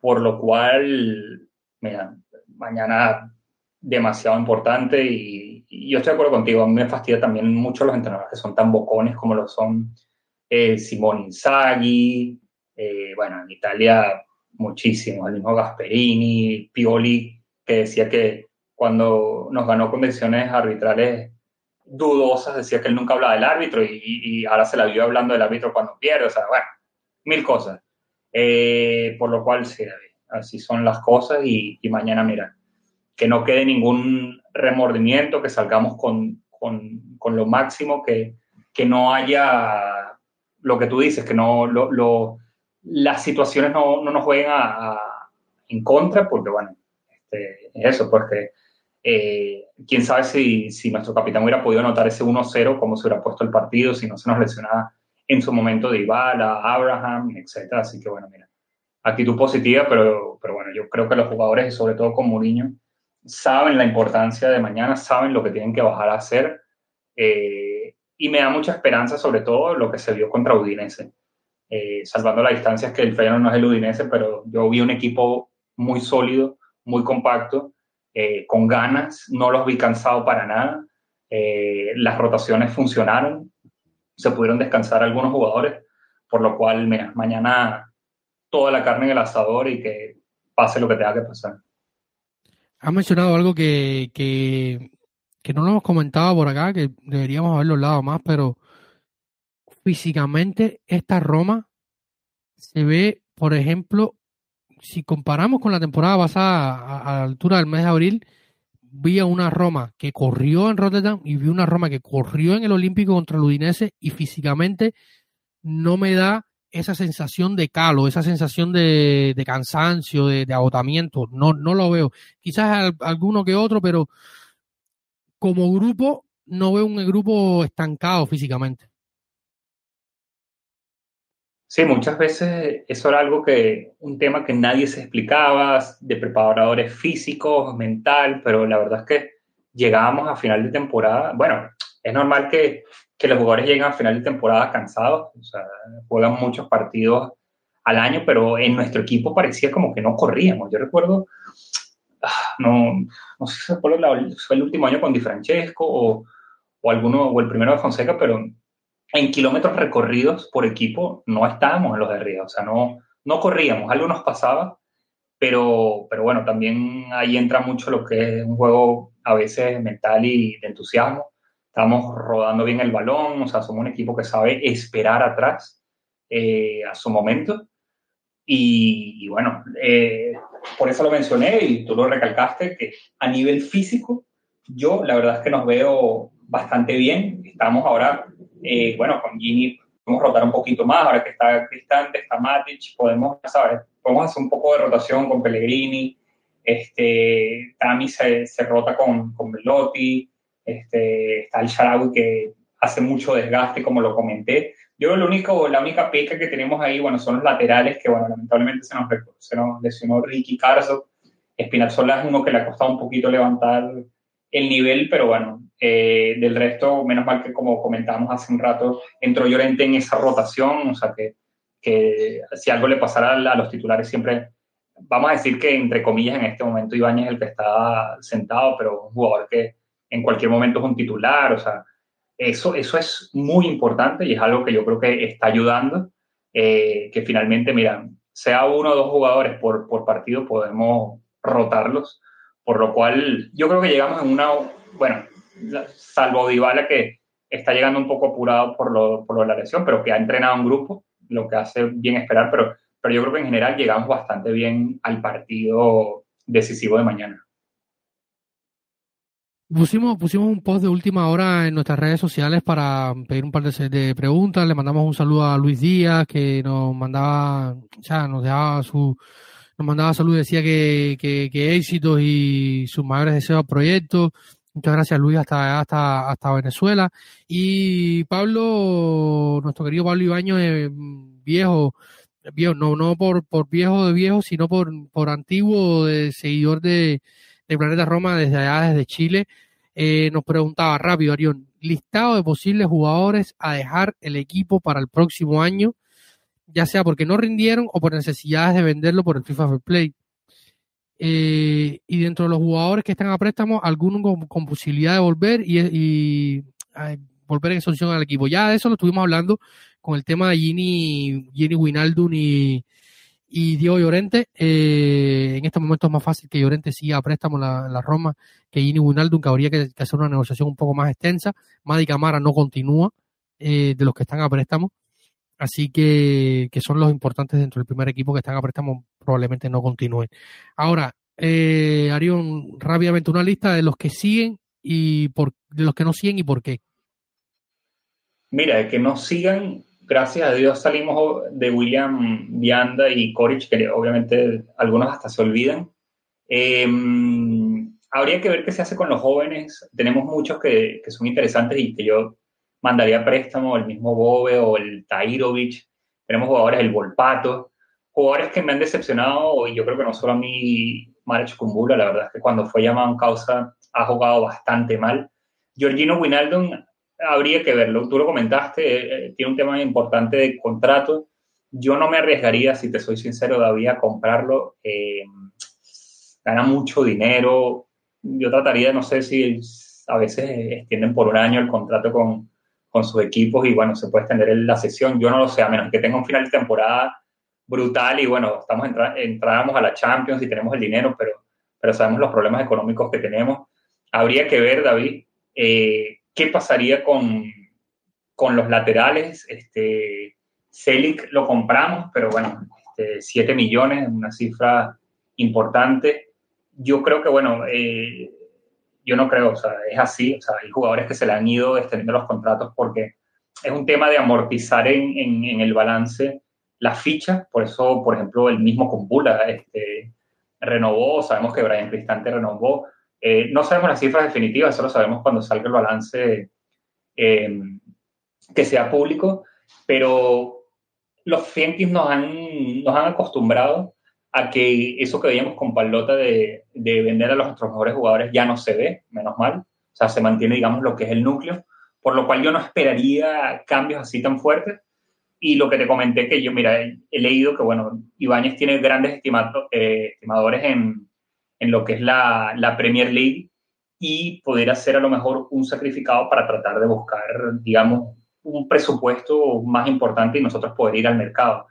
B: por lo cual, mira, mañana demasiado importante y, yo estoy de acuerdo contigo, a mí me fastidia también mucho los entrenadores que son tan bocones como lo son eh, Simone Inzaghi, eh, bueno, en Italia muchísimo, el mismo Gasperini, Pioli, que decía que cuando nos ganó condiciones arbitrales dudosas, decía que él nunca hablaba del árbitro y, y, ahora se la vio hablando del árbitro cuando pierde, o sea, bueno, mil cosas. Eh, por lo cual, sí, así son las cosas y, y mañana, mira, que no quede ningún remordimiento, que salgamos con, con, con lo máximo, que, que, no haya lo que tú dices, que no lo, lo, las situaciones no, no nos jueguen a, en contra, porque bueno, este, eso, porque eh, quién sabe si, si, nuestro capitán hubiera podido anotar ese 1-0, cómo se hubiera puesto el partido, si no se nos lesionaba en su momento de Ibala, Abraham, etc. Así que bueno, mira, actitud positiva, pero, pero bueno, yo creo que los jugadores, y sobre todo con Mourinho, saben la importancia de mañana, saben lo que tienen que bajar a hacer. Eh, y me da mucha esperanza, sobre todo, lo que se vio contra Udinese. Eh, salvando la distancia, es que el Feyenoord no es el Udinese, pero yo vi un equipo muy sólido, muy compacto, eh, con ganas, no los vi cansados para nada. Las rotaciones funcionaron, se pudieron descansar algunos jugadores, por lo cual, mañana toda la carne en el asador y que pase lo que tenga que pasar.
A: Has mencionado algo que, que, que, no lo hemos comentado por acá, que deberíamos haberlo hablado más, pero físicamente esta Roma se ve, por ejemplo, si comparamos con la temporada pasada a, a la altura del mes de abril, vi a una Roma que corrió en Rotterdam y vi una Roma que corrió en el Olímpico contra el Udinese y físicamente no me da esa sensación de calo, esa sensación de, cansancio, de, de, agotamiento. No, no lo veo. Quizás alguno que otro, pero como grupo no veo un grupo estancado físicamente.
B: Sí, muchas veces eso era algo que, un tema que nadie se explicaba, de preparadores físicos, mental, pero la verdad es que llegábamos a final de temporada. Bueno, es normal que que los jugadores llegan a final de temporada cansados, juegan muchos partidos al año, pero en nuestro equipo parecía como que no corríamos. Yo recuerdo, no, no sé si fue el último año con Di Francesco o, o alguno, o el primero de Fonseca, pero en kilómetros recorridos por equipo no estábamos en los de arriba, o sea, no, no corríamos, algo nos pasaba, pero, pero bueno, también ahí entra mucho lo que es un juego a veces mental y de entusiasmo. Estamos rodando bien el balón, o sea, somos un equipo que sabe esperar atrás eh, a su momento. Y, bueno, eh, por eso lo mencioné y tú lo recalcaste, que a nivel físico, yo la verdad es que nos veo bastante bien. Estamos ahora, eh, bueno, con Gini podemos rotar un poquito más, ahora que está Cristante, está Matic, podemos, ¿sabes? Podemos hacer un poco de rotación con Pellegrini, este, Tami se, se rota con, con este, está el Sharawi que hace mucho desgaste, como lo comenté. Yo lo único, la única peca que tenemos ahí, bueno, son los laterales, que bueno, lamentablemente se nos, se nos lesionó Ricky Carso. Espinazzola es uno que le ha costado un poquito levantar el nivel, pero bueno, eh, del resto, menos mal que como comentábamos hace un rato, entró Llorente en esa rotación, o sea que, que si algo le pasara a los titulares siempre, vamos a decir que entre comillas en este momento Ibáñez es el que está sentado, pero un jugador que en cualquier momento es un titular, o sea, eso, eso es muy importante y es algo que yo creo que está ayudando, eh, que finalmente, mira, sea uno o dos jugadores por, por partido, podemos rotarlos, por lo cual yo creo que llegamos en una, bueno, salvo Dybala que está llegando un poco apurado por lo, por lo de la lesión, pero que ha entrenado un grupo, lo que hace bien esperar, pero, pero yo creo que en general llegamos bastante bien al partido decisivo de mañana.
A: Pusimos, pusimos un post de última hora en nuestras redes sociales para pedir un par de, preguntas. Le mandamos un saludo a Luis Díaz, que nos mandaba, ya nos dejaba su, nos mandaba salud, decía que, que, éxitos y sus mayores deseos al proyecto. Muchas gracias Luis hasta, hasta, hasta Venezuela. Y Pablo, nuestro querido Pablo Ibaño, viejo, viejo, no, no por, por viejo de viejo, sino por, por antiguo de seguidor de, del Planeta Roma desde allá, desde Chile, eh, nos preguntaba rápido, Arión, listado de posibles jugadores a dejar el equipo para el próximo año, ya sea porque no rindieron o por necesidades de venderlo por el FIFA Fair Play. Eh, y dentro de los jugadores que están a préstamo, algunos con, posibilidad de volver y, volver en solución al equipo. Ya de eso lo estuvimos hablando con el tema de Gini, Gini Winaldun y, y Diego Llorente, eh, en este momento es más fácil que Llorente siga a préstamo la, la Roma que Gini Wijnaldum, que habría que, hacer una negociación un poco más extensa. Madi Camara no continúa eh, de los que están a préstamo. Así que, que son los importantes dentro del primer equipo que están a préstamo, probablemente no continúen. Ahora, eh, Arión, rápidamente una lista de los que siguen y por, de los que no siguen y por qué.
B: Mira, que no sigan, gracias a Dios salimos de William Vianda y Coric, que obviamente algunos hasta se olvidan. Em, habría que ver qué se hace con los jóvenes. Tenemos muchos que, que son interesantes y que yo mandaría préstamo, el mismo Bobe o el Tairovic. Tenemos jugadores, el Volpato, jugadores que me han decepcionado y yo creo que no solo a mí, Marech Kumbula, la verdad es que cuando fue llamado en causa ha jugado bastante mal. Georgino Winaldon habría que verlo. Tú lo comentaste, eh, eh, tiene un tema importante de contrato. Yo no me arriesgaría, si te soy sincero, David, a comprarlo. Eh, gana mucho dinero. Yo trataría, no sé si a veces extienden por un año el contrato con, con sus equipos y bueno, se puede extender la sesión. Yo no lo sé, a menos que tenga un final de temporada brutal y bueno, estamos entramos a la Champions y tenemos el dinero, pero, pero sabemos los problemas económicos que tenemos. Habría que ver, David, eh, ¿Qué pasaría con, con los laterales? Este, Celic lo compramos, pero bueno, este, 7 millones, una cifra importante. Yo creo que, bueno, eh, yo no creo, o sea, es así, o sea, hay jugadores que se le han ido extendiendo los contratos porque es un tema de amortizar en, en, el balance las fichas, por eso, por ejemplo, el mismo Kumbula este, renovó, sabemos que Brian Cristante renovó, eh, no sabemos las cifras definitivas, solo sabemos cuando salga el balance eh, que sea público, pero los Fientis nos han, nos han acostumbrado a que eso que veíamos con Palota de, de, vender a los nuestros mejores jugadores ya no se ve, menos mal. O sea, se mantiene, digamos, lo que es el núcleo, por lo cual yo no esperaría cambios así tan fuertes. Y lo que te comenté, que yo, mira, he, leído que, bueno, Ibáñez tiene grandes estimado, eh, estimadores en, en lo que es la, la Premier League y poder hacer a lo mejor un sacrificado para tratar de buscar, digamos, un presupuesto más importante y nosotros poder ir al mercado.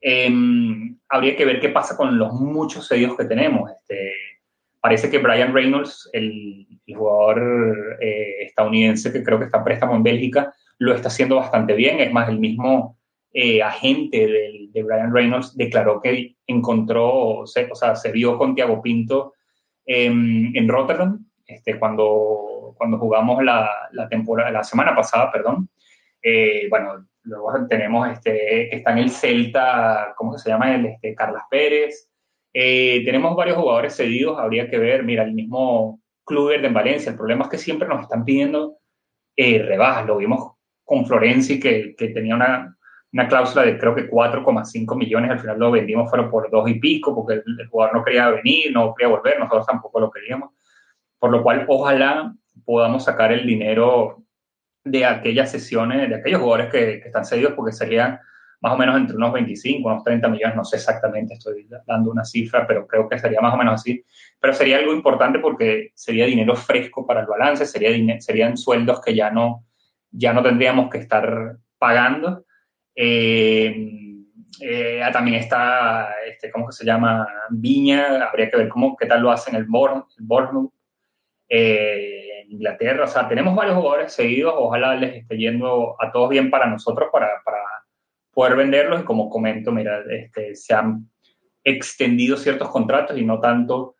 B: Em, habría que ver qué pasa con los muchos cedidos que tenemos. Este, parece que Brian Reynolds, el, jugador eh, estadounidense que creo que está en préstamo en Bélgica, lo está haciendo bastante bien. Es más, el mismo eh, agente de, Brian Reynolds declaró que encontró, o sea, se vio con Thiago Pinto en Rotterdam, este, cuando, cuando jugamos la, la, temporada, la semana pasada, perdón. Eh, bueno, luego tenemos, este, está en el Celta, ¿cómo se llama? El, este, Carlas Pérez. Eh, tenemos varios jugadores cedidos, habría que ver, mira, el mismo Kluber de Valencia, el problema es que siempre nos están pidiendo eh, rebajas, lo vimos con Florenzi, que, que tenía una, una cláusula de creo que 4,5 millones, al final lo vendimos fueron por dos y pico, porque el, jugador no quería venir, no quería volver, nosotros tampoco lo queríamos, por lo cual ojalá podamos sacar el dinero de aquellas sesiones, de aquellos jugadores que, están cedidos, porque serían más o menos entre unos 25, unos 30 millones, no sé exactamente, estoy dando una cifra, pero creo que sería más o menos así. Pero sería algo importante porque sería dinero fresco para el balance, sería serían sueldos que ya no, ya no tendríamos que estar pagando eh, eh, también está, este, ¿cómo se llama? Viña, habría que ver cómo, qué tal lo hacen el, Bournemouth, eh, en Inglaterra. O sea, tenemos varios jugadores seguidos, ojalá les esté yendo a todos bien para nosotros, para, para poder venderlos. Y como comento, mira, este, se han extendido ciertos contratos y no tanto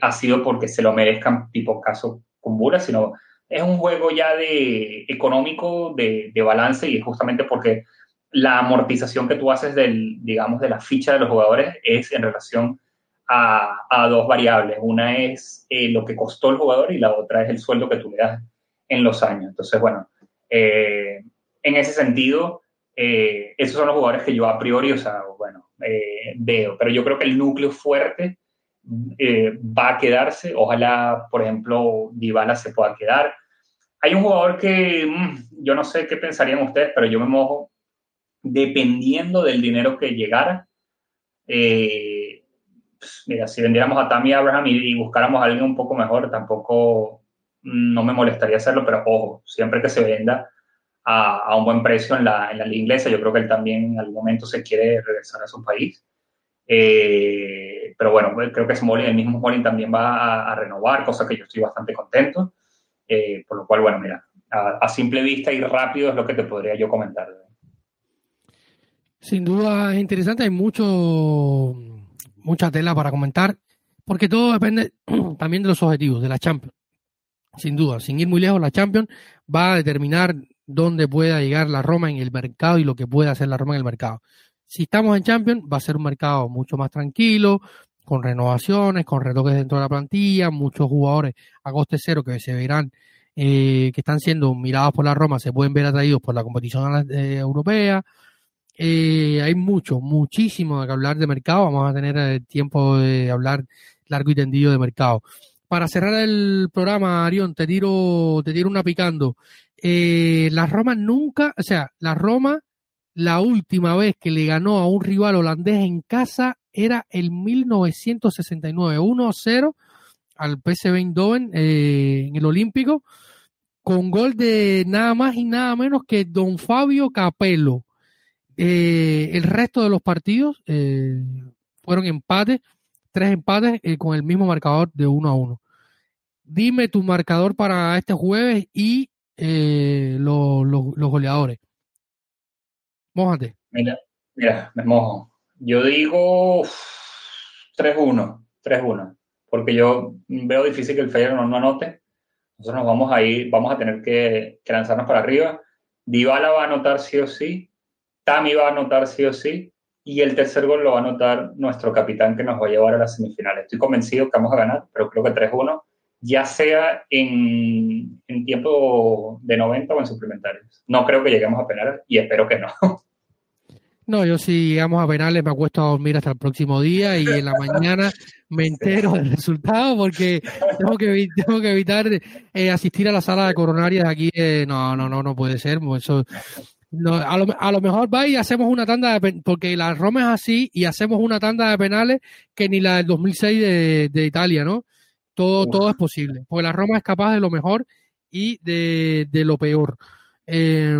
B: ha sido porque se lo merezcan, tipo caso Cumbura, sino es un juego ya de económico, de, de, balance, y es justamente porque la amortización que tú haces del, digamos, de la ficha de los jugadores es en relación a, a dos variables. Una es eh, lo que costó el jugador y la otra es el sueldo que tú le das en los años. Entonces, bueno, eh, en ese sentido, eh, esos son los jugadores que yo a priori, o sea, bueno, veo. Pero yo creo que el núcleo fuerte va a quedarse. Ojalá, por ejemplo, Dybala se pueda quedar. Hay un jugador que mm, yo no sé qué pensarían ustedes, pero yo me mojo dependiendo del dinero que llegara. Eh, pues, mira, si vendiéramos a Tammy Abraham y, buscáramos a alguien un poco mejor, tampoco no me molestaría hacerlo, pero ojo, siempre que se venda a, un buen precio en la, en la, liga inglesa, yo creo que él también en algún momento se quiere regresar a su país. Eh, pero bueno, creo que Smalling, el mismo Smalling también va a, renovar, cosa que yo estoy bastante contento. Eh, por lo cual, bueno, mira, a, simple vista y rápido es lo que te podría yo comentar.
A: Sin duda es interesante, hay mucho, mucha tela para comentar, porque todo depende también de los objetivos de la Champions. Sin duda, sin ir muy lejos, la Champions va a determinar dónde pueda llegar la Roma en el mercado y lo que puede hacer la Roma en el mercado. Si estamos en Champions, va a ser un mercado mucho más tranquilo, con renovaciones, con retoques dentro de la plantilla, muchos jugadores a coste cero que se verán, eh, que están siendo mirados por la Roma, se pueden ver atraídos por la competición eh, europea. Eh, hay mucho, muchísimo de que hablar de mercado. Vamos a tener tiempo de hablar largo y tendido de mercado. Para cerrar el programa, Arión, te tiro, te tiro una picando. la Roma nunca, o sea, la Roma, la última vez que le ganó a un rival holandés en casa era el 1969, 1-0 al PSV Eindhoven eh, en el Olímpico, con gol de nada más y nada menos que Don Fabio Capello. Eh, el resto de los partidos eh, fueron empates, tres empates con el mismo marcador de 1 a 1. Dime tu marcador para este jueves y los goleadores. Mójate.
B: Mira, mira, me mojo. Yo digo 3-1, 3-1, porque yo veo difícil que el Feyenoord no, no, anote. Nosotros nos vamos a ir, vamos a tener que, lanzarnos para arriba. Dybala va a anotar sí o sí, Tami va a anotar sí o sí, y el tercer gol lo va a anotar nuestro capitán que nos va a llevar a las semifinales. Estoy convencido que vamos a ganar, pero creo que 3-1, ya sea en, en, tiempo de 90 o en suplementarios. No creo que lleguemos a penales y espero que no.
A: No, yo si llegamos a penales me acuesto a dormir hasta el próximo día y en la mañana me entero del resultado porque tengo que, tengo que evitar eh, asistir a la sala de coronarias aquí. Eh, no, no, no, no puede ser. Pues eso, no, a, lo, a lo mejor va y hacemos una tanda de porque la Roma es así y hacemos una tanda de penales que ni la del 2006 de, de Italia, ¿no? todo, todo es posible, porque la Roma es capaz de lo mejor y de, de lo peor. Eh,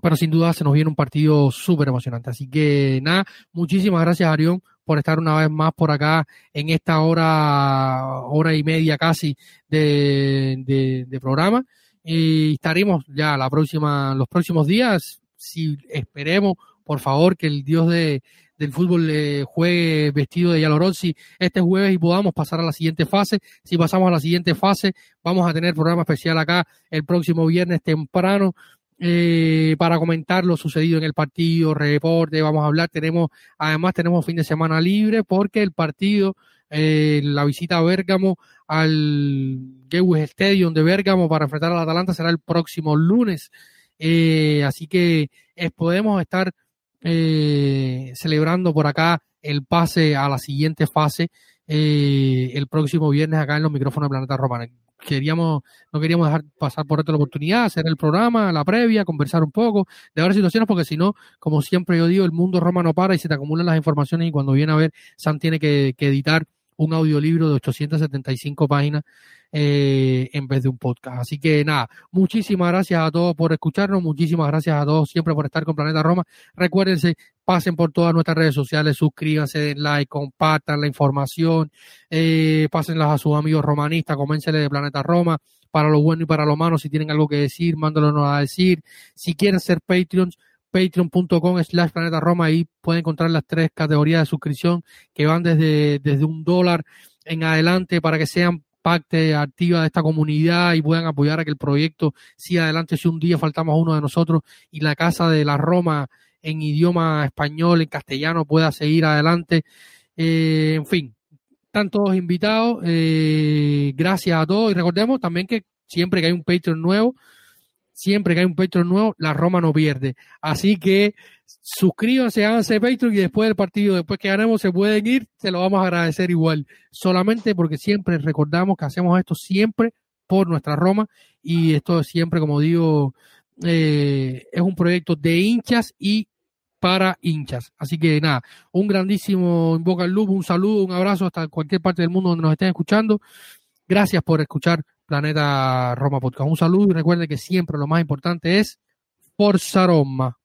A: pero sin duda se nos viene un partido súper emocionante. Así que nada, muchísimas gracias Arión por estar una vez más por acá en esta hora, hora y media casi de, programa. Y estaremos ya la próxima, los próximos días, si esperemos, por favor, que el Dios de, del fútbol eh, juegue vestido de Yalorossi este jueves y podamos pasar a la siguiente fase. Si pasamos a la siguiente fase, vamos a tener programa especial acá el próximo viernes temprano eh, para comentar lo sucedido en el partido, reporte, vamos a hablar. Tenemos, además, tenemos fin de semana libre porque el partido, eh, la visita a Bérgamo al Gewes Stadium de Bérgamo para enfrentar al Atalanta será el próximo lunes. Eh, así que podemos estar celebrando por acá el pase a la siguiente fase el próximo viernes acá en los micrófonos de Planeta Romano queríamos, no queríamos dejar pasar por otra oportunidad, hacer el programa, la previa, conversar un poco, de ver situaciones, porque si no, como siempre yo digo, el mundo romano para y se te acumulan las informaciones y cuando viene a ver, Sam tiene que, que editar un audiolibro de 875 páginas eh, en vez de un podcast. Así que nada, muchísimas gracias a todos por escucharnos, muchísimas gracias a todos siempre por estar con Planeta Roma. Recuérdense, pasen por todas nuestras redes sociales, suscríbanse, den like, compartan la información, eh, pásenlas a sus amigos romanistas, coménsenle de Planeta Roma, para lo bueno y para lo malo, si tienen algo que decir, mándalos a decir. Si quieren ser Patreons, patreon.com slash planeta Roma, ahí pueden encontrar las tres categorías de suscripción que van desde, desde un dólar en adelante para que sean parte activa de esta comunidad y puedan apoyar a que el proyecto siga adelante si un día faltamos uno de nosotros y la Casa de la Roma en idioma español, en castellano, pueda seguir adelante. Eh, en fin, están todos invitados. Eh, gracias a todos y recordemos también que siempre que hay un Patreon nuevo, siempre que hay un Patreon nuevo, la Roma no pierde. Así que suscríbanse, háganse Patreon y después del partido, después que ganemos, se pueden ir, se lo vamos a agradecer igual. Solamente porque siempre recordamos que hacemos esto siempre por nuestra Roma y esto siempre, como digo, eh, es un proyecto de hinchas y para hinchas. Así que nada, un grandísimo Invoca el Loop, un saludo, un abrazo hasta cualquier parte del mundo donde nos estén escuchando. Gracias por escuchar Planeta Roma Podcast. Un saludo y recuerde que siempre lo más importante es Forza Roma.